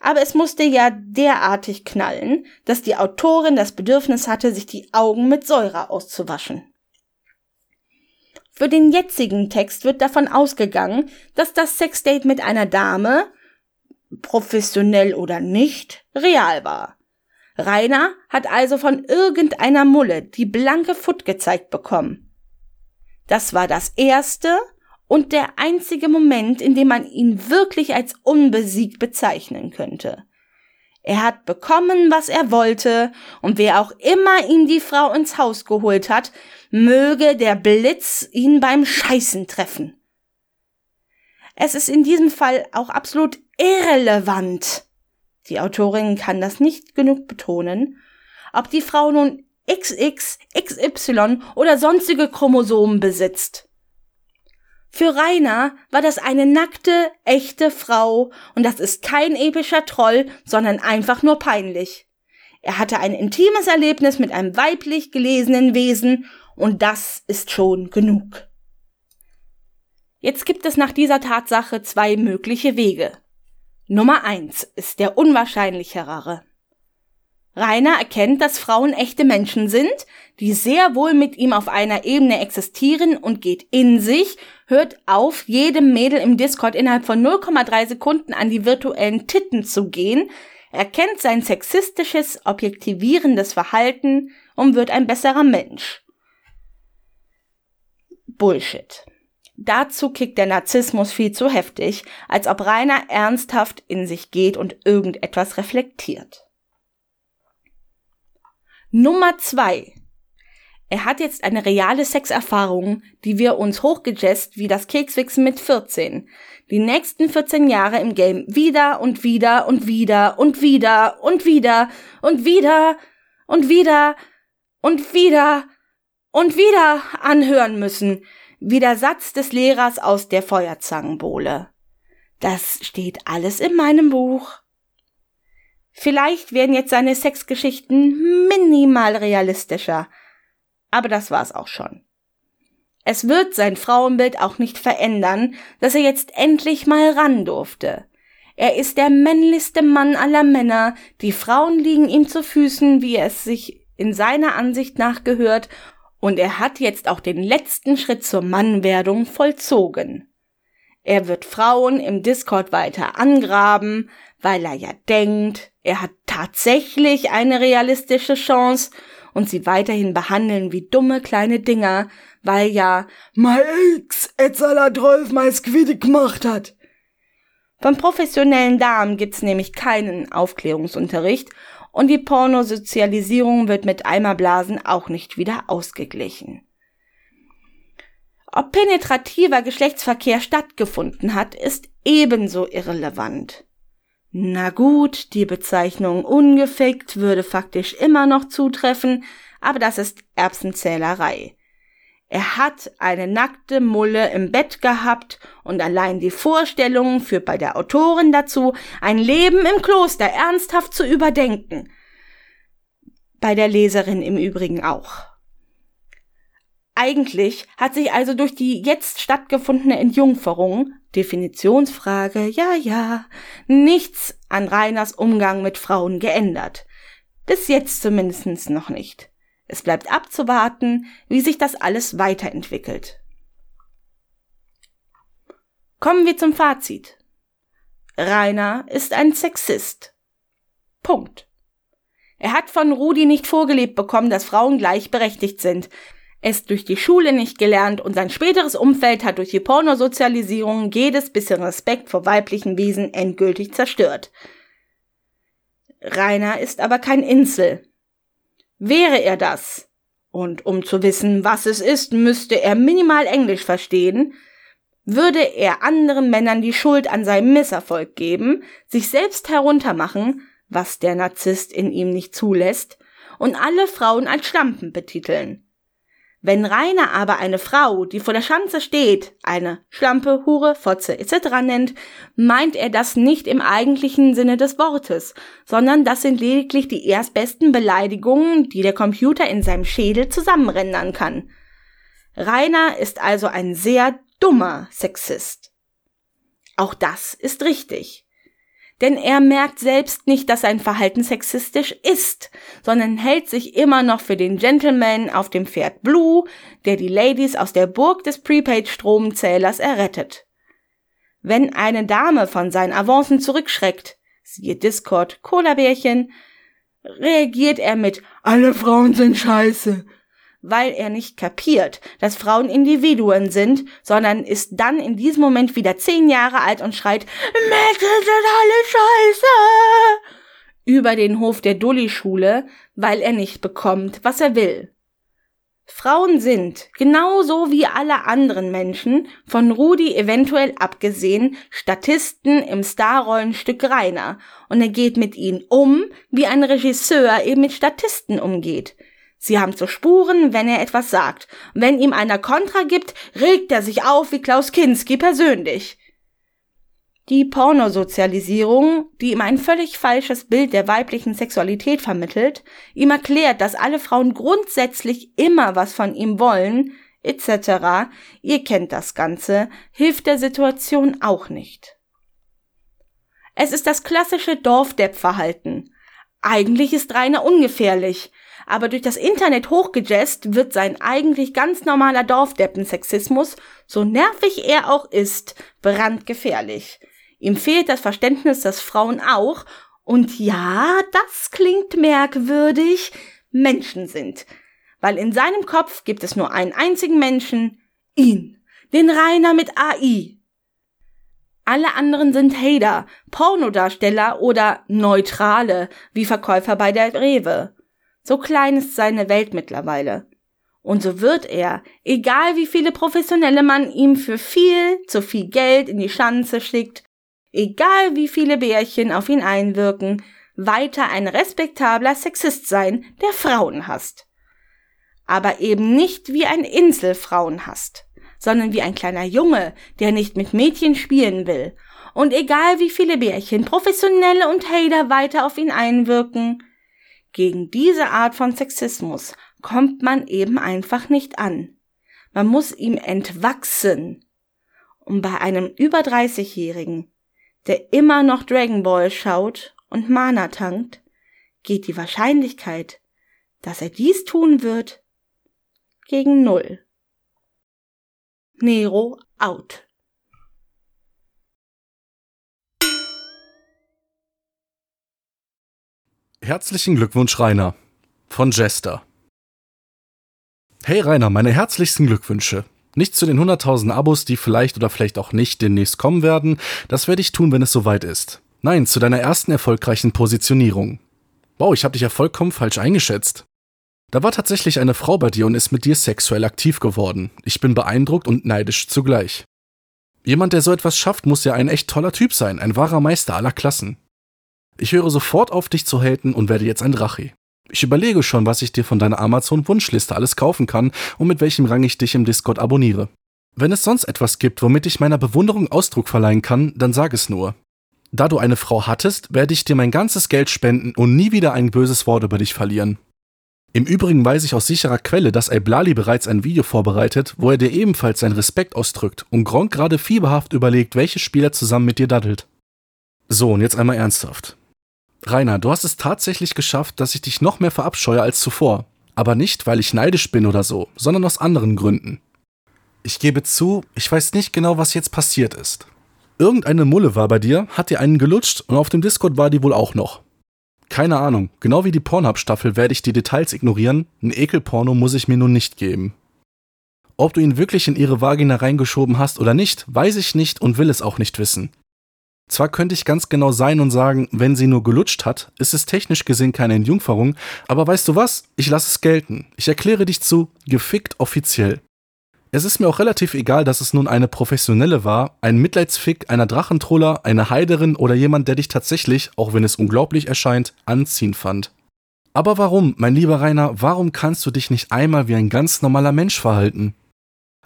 Aber es musste ja derartig knallen, dass die Autorin das Bedürfnis hatte, sich die Augen mit Säure auszuwaschen. Für den jetzigen Text wird davon ausgegangen, dass das Sexdate mit einer Dame, professionell oder nicht, real war. Rainer hat also von irgendeiner Mulle die blanke Foot gezeigt bekommen. Das war das erste und der einzige Moment, in dem man ihn wirklich als unbesiegt bezeichnen könnte. Er hat bekommen, was er wollte, und wer auch immer ihm die Frau ins Haus geholt hat, möge der Blitz ihn beim Scheißen treffen. Es ist in diesem Fall auch absolut irrelevant, die Autorin kann das nicht genug betonen, ob die Frau nun XX, XY oder sonstige Chromosomen besitzt. Für Rainer war das eine nackte, echte Frau und das ist kein epischer Troll, sondern einfach nur peinlich. Er hatte ein intimes Erlebnis mit einem weiblich gelesenen Wesen und das ist schon genug. Jetzt gibt es nach dieser Tatsache zwei mögliche Wege. Nummer eins ist der unwahrscheinlichere. Rainer erkennt, dass Frauen echte Menschen sind, die sehr wohl mit ihm auf einer Ebene existieren und geht in sich, hört auf, jedem Mädel im Discord innerhalb von 0,3 Sekunden an die virtuellen Titten zu gehen, erkennt sein sexistisches, objektivierendes Verhalten und wird ein besserer Mensch. Bullshit. Dazu kickt der Narzissmus viel zu heftig, als ob Rainer ernsthaft in sich geht und irgendetwas reflektiert. Nummer zwei. Er hat jetzt eine reale Sexerfahrung, die wir uns hochgejazzt wie das Kekswichsen mit 14. Die nächsten 14 Jahre im Game wieder und wieder und wieder und wieder und wieder und wieder und wieder und wieder und wieder anhören müssen, wie der Satz des Lehrers aus der Feuerzangenbowle. Das steht alles in meinem Buch. Vielleicht werden jetzt seine Sexgeschichten minimal realistischer, aber das war's auch schon. Es wird sein Frauenbild auch nicht verändern, dass er jetzt endlich mal ran durfte. Er ist der männlichste Mann aller Männer, die Frauen liegen ihm zu Füßen, wie es sich in seiner Ansicht nach gehört, und er hat jetzt auch den letzten Schritt zur Mannwerdung vollzogen. Er wird Frauen im Discord weiter angraben, weil er ja denkt, er hat tatsächlich eine realistische Chance und sie weiterhin behandeln wie dumme kleine Dinger, weil ja mein Ex Etzala Drolf mal Squiddy gemacht hat. Von professionellen Damen gibt's nämlich keinen Aufklärungsunterricht und die Pornosozialisierung wird mit Eimerblasen auch nicht wieder ausgeglichen. Ob penetrativer Geschlechtsverkehr stattgefunden hat, ist ebenso irrelevant. Na gut, die Bezeichnung ungefickt würde faktisch immer noch zutreffen, aber das ist Erbsenzählerei. Er hat eine nackte Mulle im Bett gehabt und allein die Vorstellung führt bei der Autorin dazu, ein Leben im Kloster ernsthaft zu überdenken. Bei der Leserin im Übrigen auch. Eigentlich hat sich also durch die jetzt stattgefundene Entjungferung, Definitionsfrage, ja, ja, nichts an Rainers Umgang mit Frauen geändert. Bis jetzt zumindest noch nicht. Es bleibt abzuwarten, wie sich das alles weiterentwickelt. Kommen wir zum Fazit. Rainer ist ein Sexist. Punkt. Er hat von Rudi nicht vorgelebt bekommen, dass Frauen gleichberechtigt sind. Es durch die Schule nicht gelernt und sein späteres Umfeld hat durch die Pornosozialisierung jedes bisschen Respekt vor weiblichen Wesen endgültig zerstört. Rainer ist aber kein Insel. Wäre er das, und um zu wissen, was es ist, müsste er minimal Englisch verstehen, würde er anderen Männern die Schuld an seinem Misserfolg geben, sich selbst heruntermachen, was der Narzisst in ihm nicht zulässt, und alle Frauen als Schlampen betiteln. Wenn Rainer aber eine Frau, die vor der Schanze steht, eine Schlampe, Hure, Fotze etc. nennt, meint er das nicht im eigentlichen Sinne des Wortes, sondern das sind lediglich die erstbesten Beleidigungen, die der Computer in seinem Schädel zusammenrendern kann. Rainer ist also ein sehr dummer Sexist. Auch das ist richtig denn er merkt selbst nicht, dass sein Verhalten sexistisch ist, sondern hält sich immer noch für den Gentleman auf dem Pferd Blue, der die Ladies aus der Burg des Prepaid-Stromzählers errettet. Wenn eine Dame von seinen Avancen zurückschreckt, siehe Discord Cola-Bärchen, reagiert er mit Alle Frauen sind scheiße weil er nicht kapiert, dass Frauen Individuen sind, sondern ist dann in diesem Moment wieder zehn Jahre alt und schreit, Mädchen sind alle scheiße! über den Hof der Dulli-Schule, weil er nicht bekommt, was er will. Frauen sind, genauso wie alle anderen Menschen, von Rudi eventuell abgesehen, Statisten im Starrollenstück Rainer, und er geht mit ihnen um, wie ein Regisseur eben mit Statisten umgeht. Sie haben zu Spuren, wenn er etwas sagt. Wenn ihm einer Kontra gibt, regt er sich auf wie Klaus Kinski persönlich. Die Pornosozialisierung, die ihm ein völlig falsches Bild der weiblichen Sexualität vermittelt, ihm erklärt, dass alle Frauen grundsätzlich immer was von ihm wollen, etc., ihr kennt das Ganze, hilft der Situation auch nicht. Es ist das klassische Dorfdepp-Verhalten. Eigentlich ist Rainer ungefährlich, aber durch das Internet hochgejazzt wird sein eigentlich ganz normaler Dorfdeppensexismus, so nervig er auch ist, brandgefährlich. Ihm fehlt das Verständnis, dass Frauen auch, und ja, das klingt merkwürdig, Menschen sind. Weil in seinem Kopf gibt es nur einen einzigen Menschen, ihn, den Rainer mit AI. Alle anderen sind Hater, Pornodarsteller oder Neutrale, wie Verkäufer bei der Rewe. So klein ist seine Welt mittlerweile. Und so wird er, egal wie viele Professionelle man ihm für viel zu viel Geld in die Schanze schickt, egal wie viele Bärchen auf ihn einwirken, weiter ein respektabler Sexist sein, der Frauen hasst. Aber eben nicht wie ein Insel Frauen hasst, sondern wie ein kleiner Junge, der nicht mit Mädchen spielen will. Und egal wie viele Bärchen, Professionelle und Hater weiter auf ihn einwirken, gegen diese Art von Sexismus kommt man eben einfach nicht an. Man muss ihm entwachsen. Und bei einem über 30-Jährigen, der immer noch Dragon Ball schaut und Mana tankt, geht die Wahrscheinlichkeit, dass er dies tun wird, gegen Null. Nero out. Herzlichen Glückwunsch, Rainer. Von Jester. Hey Rainer, meine herzlichsten Glückwünsche. Nicht zu den 100.000 Abos, die vielleicht oder vielleicht auch nicht demnächst kommen werden. Das werde ich tun, wenn es soweit ist. Nein, zu deiner ersten erfolgreichen Positionierung. Wow, ich habe dich ja vollkommen falsch eingeschätzt. Da war tatsächlich eine Frau bei dir und ist mit dir sexuell aktiv geworden. Ich bin beeindruckt und neidisch zugleich. Jemand, der so etwas schafft, muss ja ein echt toller Typ sein, ein wahrer Meister aller Klassen. Ich höre sofort auf, dich zu haten und werde jetzt ein Drache. Ich überlege schon, was ich dir von deiner Amazon-Wunschliste alles kaufen kann und mit welchem Rang ich dich im Discord abonniere. Wenn es sonst etwas gibt, womit ich meiner Bewunderung Ausdruck verleihen kann, dann sag es nur. Da du eine Frau hattest, werde ich dir mein ganzes Geld spenden und nie wieder ein böses Wort über dich verlieren. Im Übrigen weiß ich aus sicherer Quelle, dass Iblali bereits ein Video vorbereitet, wo er dir ebenfalls seinen Respekt ausdrückt und Gronk gerade fieberhaft überlegt, welche Spieler zusammen mit dir daddelt. So, und jetzt einmal ernsthaft. Rainer, du hast es tatsächlich geschafft, dass ich dich noch mehr verabscheue als zuvor. Aber nicht, weil ich neidisch bin oder so, sondern aus anderen Gründen. Ich gebe zu, ich weiß nicht genau, was jetzt passiert ist. Irgendeine Mulle war bei dir, hat dir einen gelutscht und auf dem Discord war die wohl auch noch. Keine Ahnung, genau wie die Pornhub-Staffel werde ich die Details ignorieren, ein Ekelporno muss ich mir nun nicht geben. Ob du ihn wirklich in ihre Vagina reingeschoben hast oder nicht, weiß ich nicht und will es auch nicht wissen. Zwar könnte ich ganz genau sein und sagen, wenn sie nur gelutscht hat, ist es technisch gesehen keine Entjungferung, aber weißt du was? Ich lasse es gelten. Ich erkläre dich zu gefickt offiziell. Es ist mir auch relativ egal, dass es nun eine professionelle war, ein Mitleidsfick, einer Drachentroller, eine Heiderin oder jemand, der dich tatsächlich, auch wenn es unglaublich erscheint, anziehen fand. Aber warum, mein lieber Rainer, warum kannst du dich nicht einmal wie ein ganz normaler Mensch verhalten?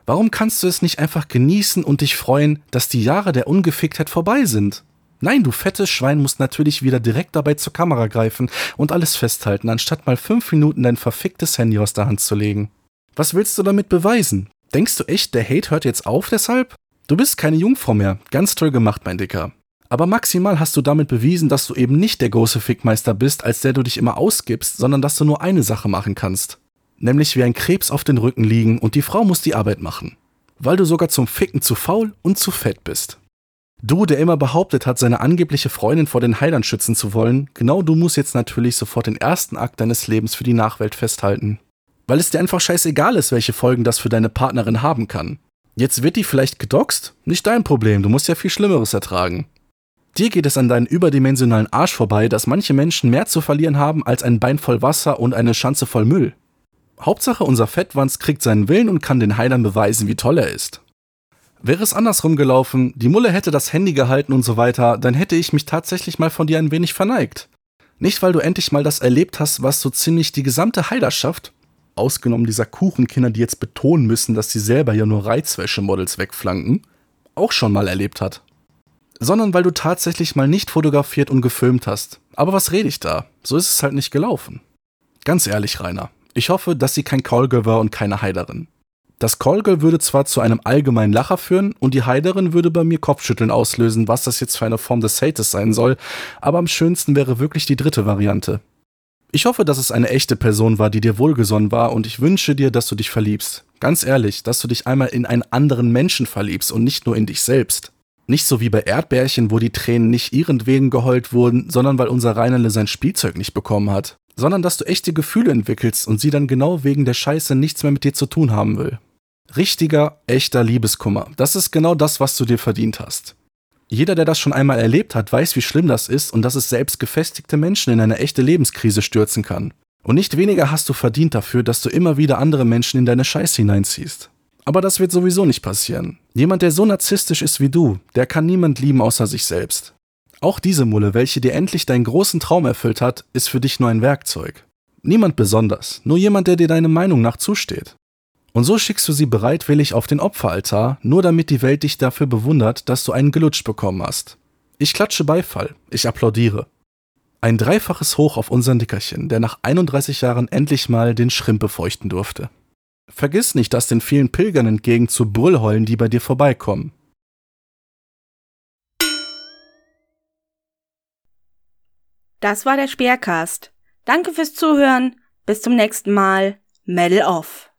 Warum kannst du es nicht einfach genießen und dich freuen, dass die Jahre der Ungeficktheit vorbei sind? Nein, du fettes Schwein musst natürlich wieder direkt dabei zur Kamera greifen und alles festhalten, anstatt mal fünf Minuten dein verficktes Handy aus der Hand zu legen. Was willst du damit beweisen? Denkst du echt, der Hate hört jetzt auf deshalb? Du bist keine Jungfrau mehr. Ganz toll gemacht, mein Dicker. Aber maximal hast du damit bewiesen, dass du eben nicht der große Fickmeister bist, als der du dich immer ausgibst, sondern dass du nur eine Sache machen kannst nämlich wie ein Krebs auf den Rücken liegen und die Frau muss die Arbeit machen, weil du sogar zum Ficken zu faul und zu fett bist. Du, der immer behauptet hat, seine angebliche Freundin vor den Heidern schützen zu wollen, genau du musst jetzt natürlich sofort den ersten Akt deines Lebens für die Nachwelt festhalten. Weil es dir einfach scheißegal ist, welche Folgen das für deine Partnerin haben kann. Jetzt wird die vielleicht gedoxt? Nicht dein Problem, du musst ja viel Schlimmeres ertragen. Dir geht es an deinen überdimensionalen Arsch vorbei, dass manche Menschen mehr zu verlieren haben als ein Bein voll Wasser und eine Schanze voll Müll. Hauptsache, unser Fettwanz kriegt seinen Willen und kann den Heidern beweisen, wie toll er ist. Wäre es andersrum gelaufen, die Mulle hätte das Handy gehalten und so weiter, dann hätte ich mich tatsächlich mal von dir ein wenig verneigt. Nicht, weil du endlich mal das erlebt hast, was so ziemlich die gesamte Heiderschaft, ausgenommen dieser Kuchenkinder, die jetzt betonen müssen, dass sie selber ja nur Reizwäschemodels wegflanken, auch schon mal erlebt hat. Sondern weil du tatsächlich mal nicht fotografiert und gefilmt hast. Aber was rede ich da? So ist es halt nicht gelaufen. Ganz ehrlich, Rainer, ich hoffe, dass sie kein Callgirl war und keine Heiderin. Das Callgirl würde zwar zu einem allgemeinen Lacher führen und die Heiderin würde bei mir Kopfschütteln auslösen, was das jetzt für eine Form des Hates sein soll, aber am schönsten wäre wirklich die dritte Variante. Ich hoffe, dass es eine echte Person war, die dir wohlgesonnen war und ich wünsche dir, dass du dich verliebst. Ganz ehrlich, dass du dich einmal in einen anderen Menschen verliebst und nicht nur in dich selbst. Nicht so wie bei Erdbärchen, wo die Tränen nicht ihrentwegen geheult wurden, sondern weil unser Reinerle sein Spielzeug nicht bekommen hat sondern dass du echte Gefühle entwickelst und sie dann genau wegen der Scheiße nichts mehr mit dir zu tun haben will. Richtiger, echter Liebeskummer. Das ist genau das, was du dir verdient hast. Jeder, der das schon einmal erlebt hat, weiß, wie schlimm das ist und dass es selbst gefestigte Menschen in eine echte Lebenskrise stürzen kann. Und nicht weniger hast du verdient dafür, dass du immer wieder andere Menschen in deine Scheiße hineinziehst. Aber das wird sowieso nicht passieren. Jemand, der so narzisstisch ist wie du, der kann niemand lieben außer sich selbst. Auch diese Mulle, welche dir endlich deinen großen Traum erfüllt hat, ist für dich nur ein Werkzeug. Niemand besonders, nur jemand, der dir deine Meinung nach zusteht. Und so schickst du sie bereitwillig auf den Opferaltar, nur damit die Welt dich dafür bewundert, dass du einen gelutscht bekommen hast. Ich klatsche Beifall, ich applaudiere. Ein dreifaches Hoch auf unseren Dickerchen, der nach 31 Jahren endlich mal den Schrimp befeuchten durfte. Vergiss nicht, das den vielen Pilgern entgegen zu Brüllheulen, die bei dir vorbeikommen. Das war der Speercast. Danke fürs Zuhören. Bis zum nächsten Mal. Medal off.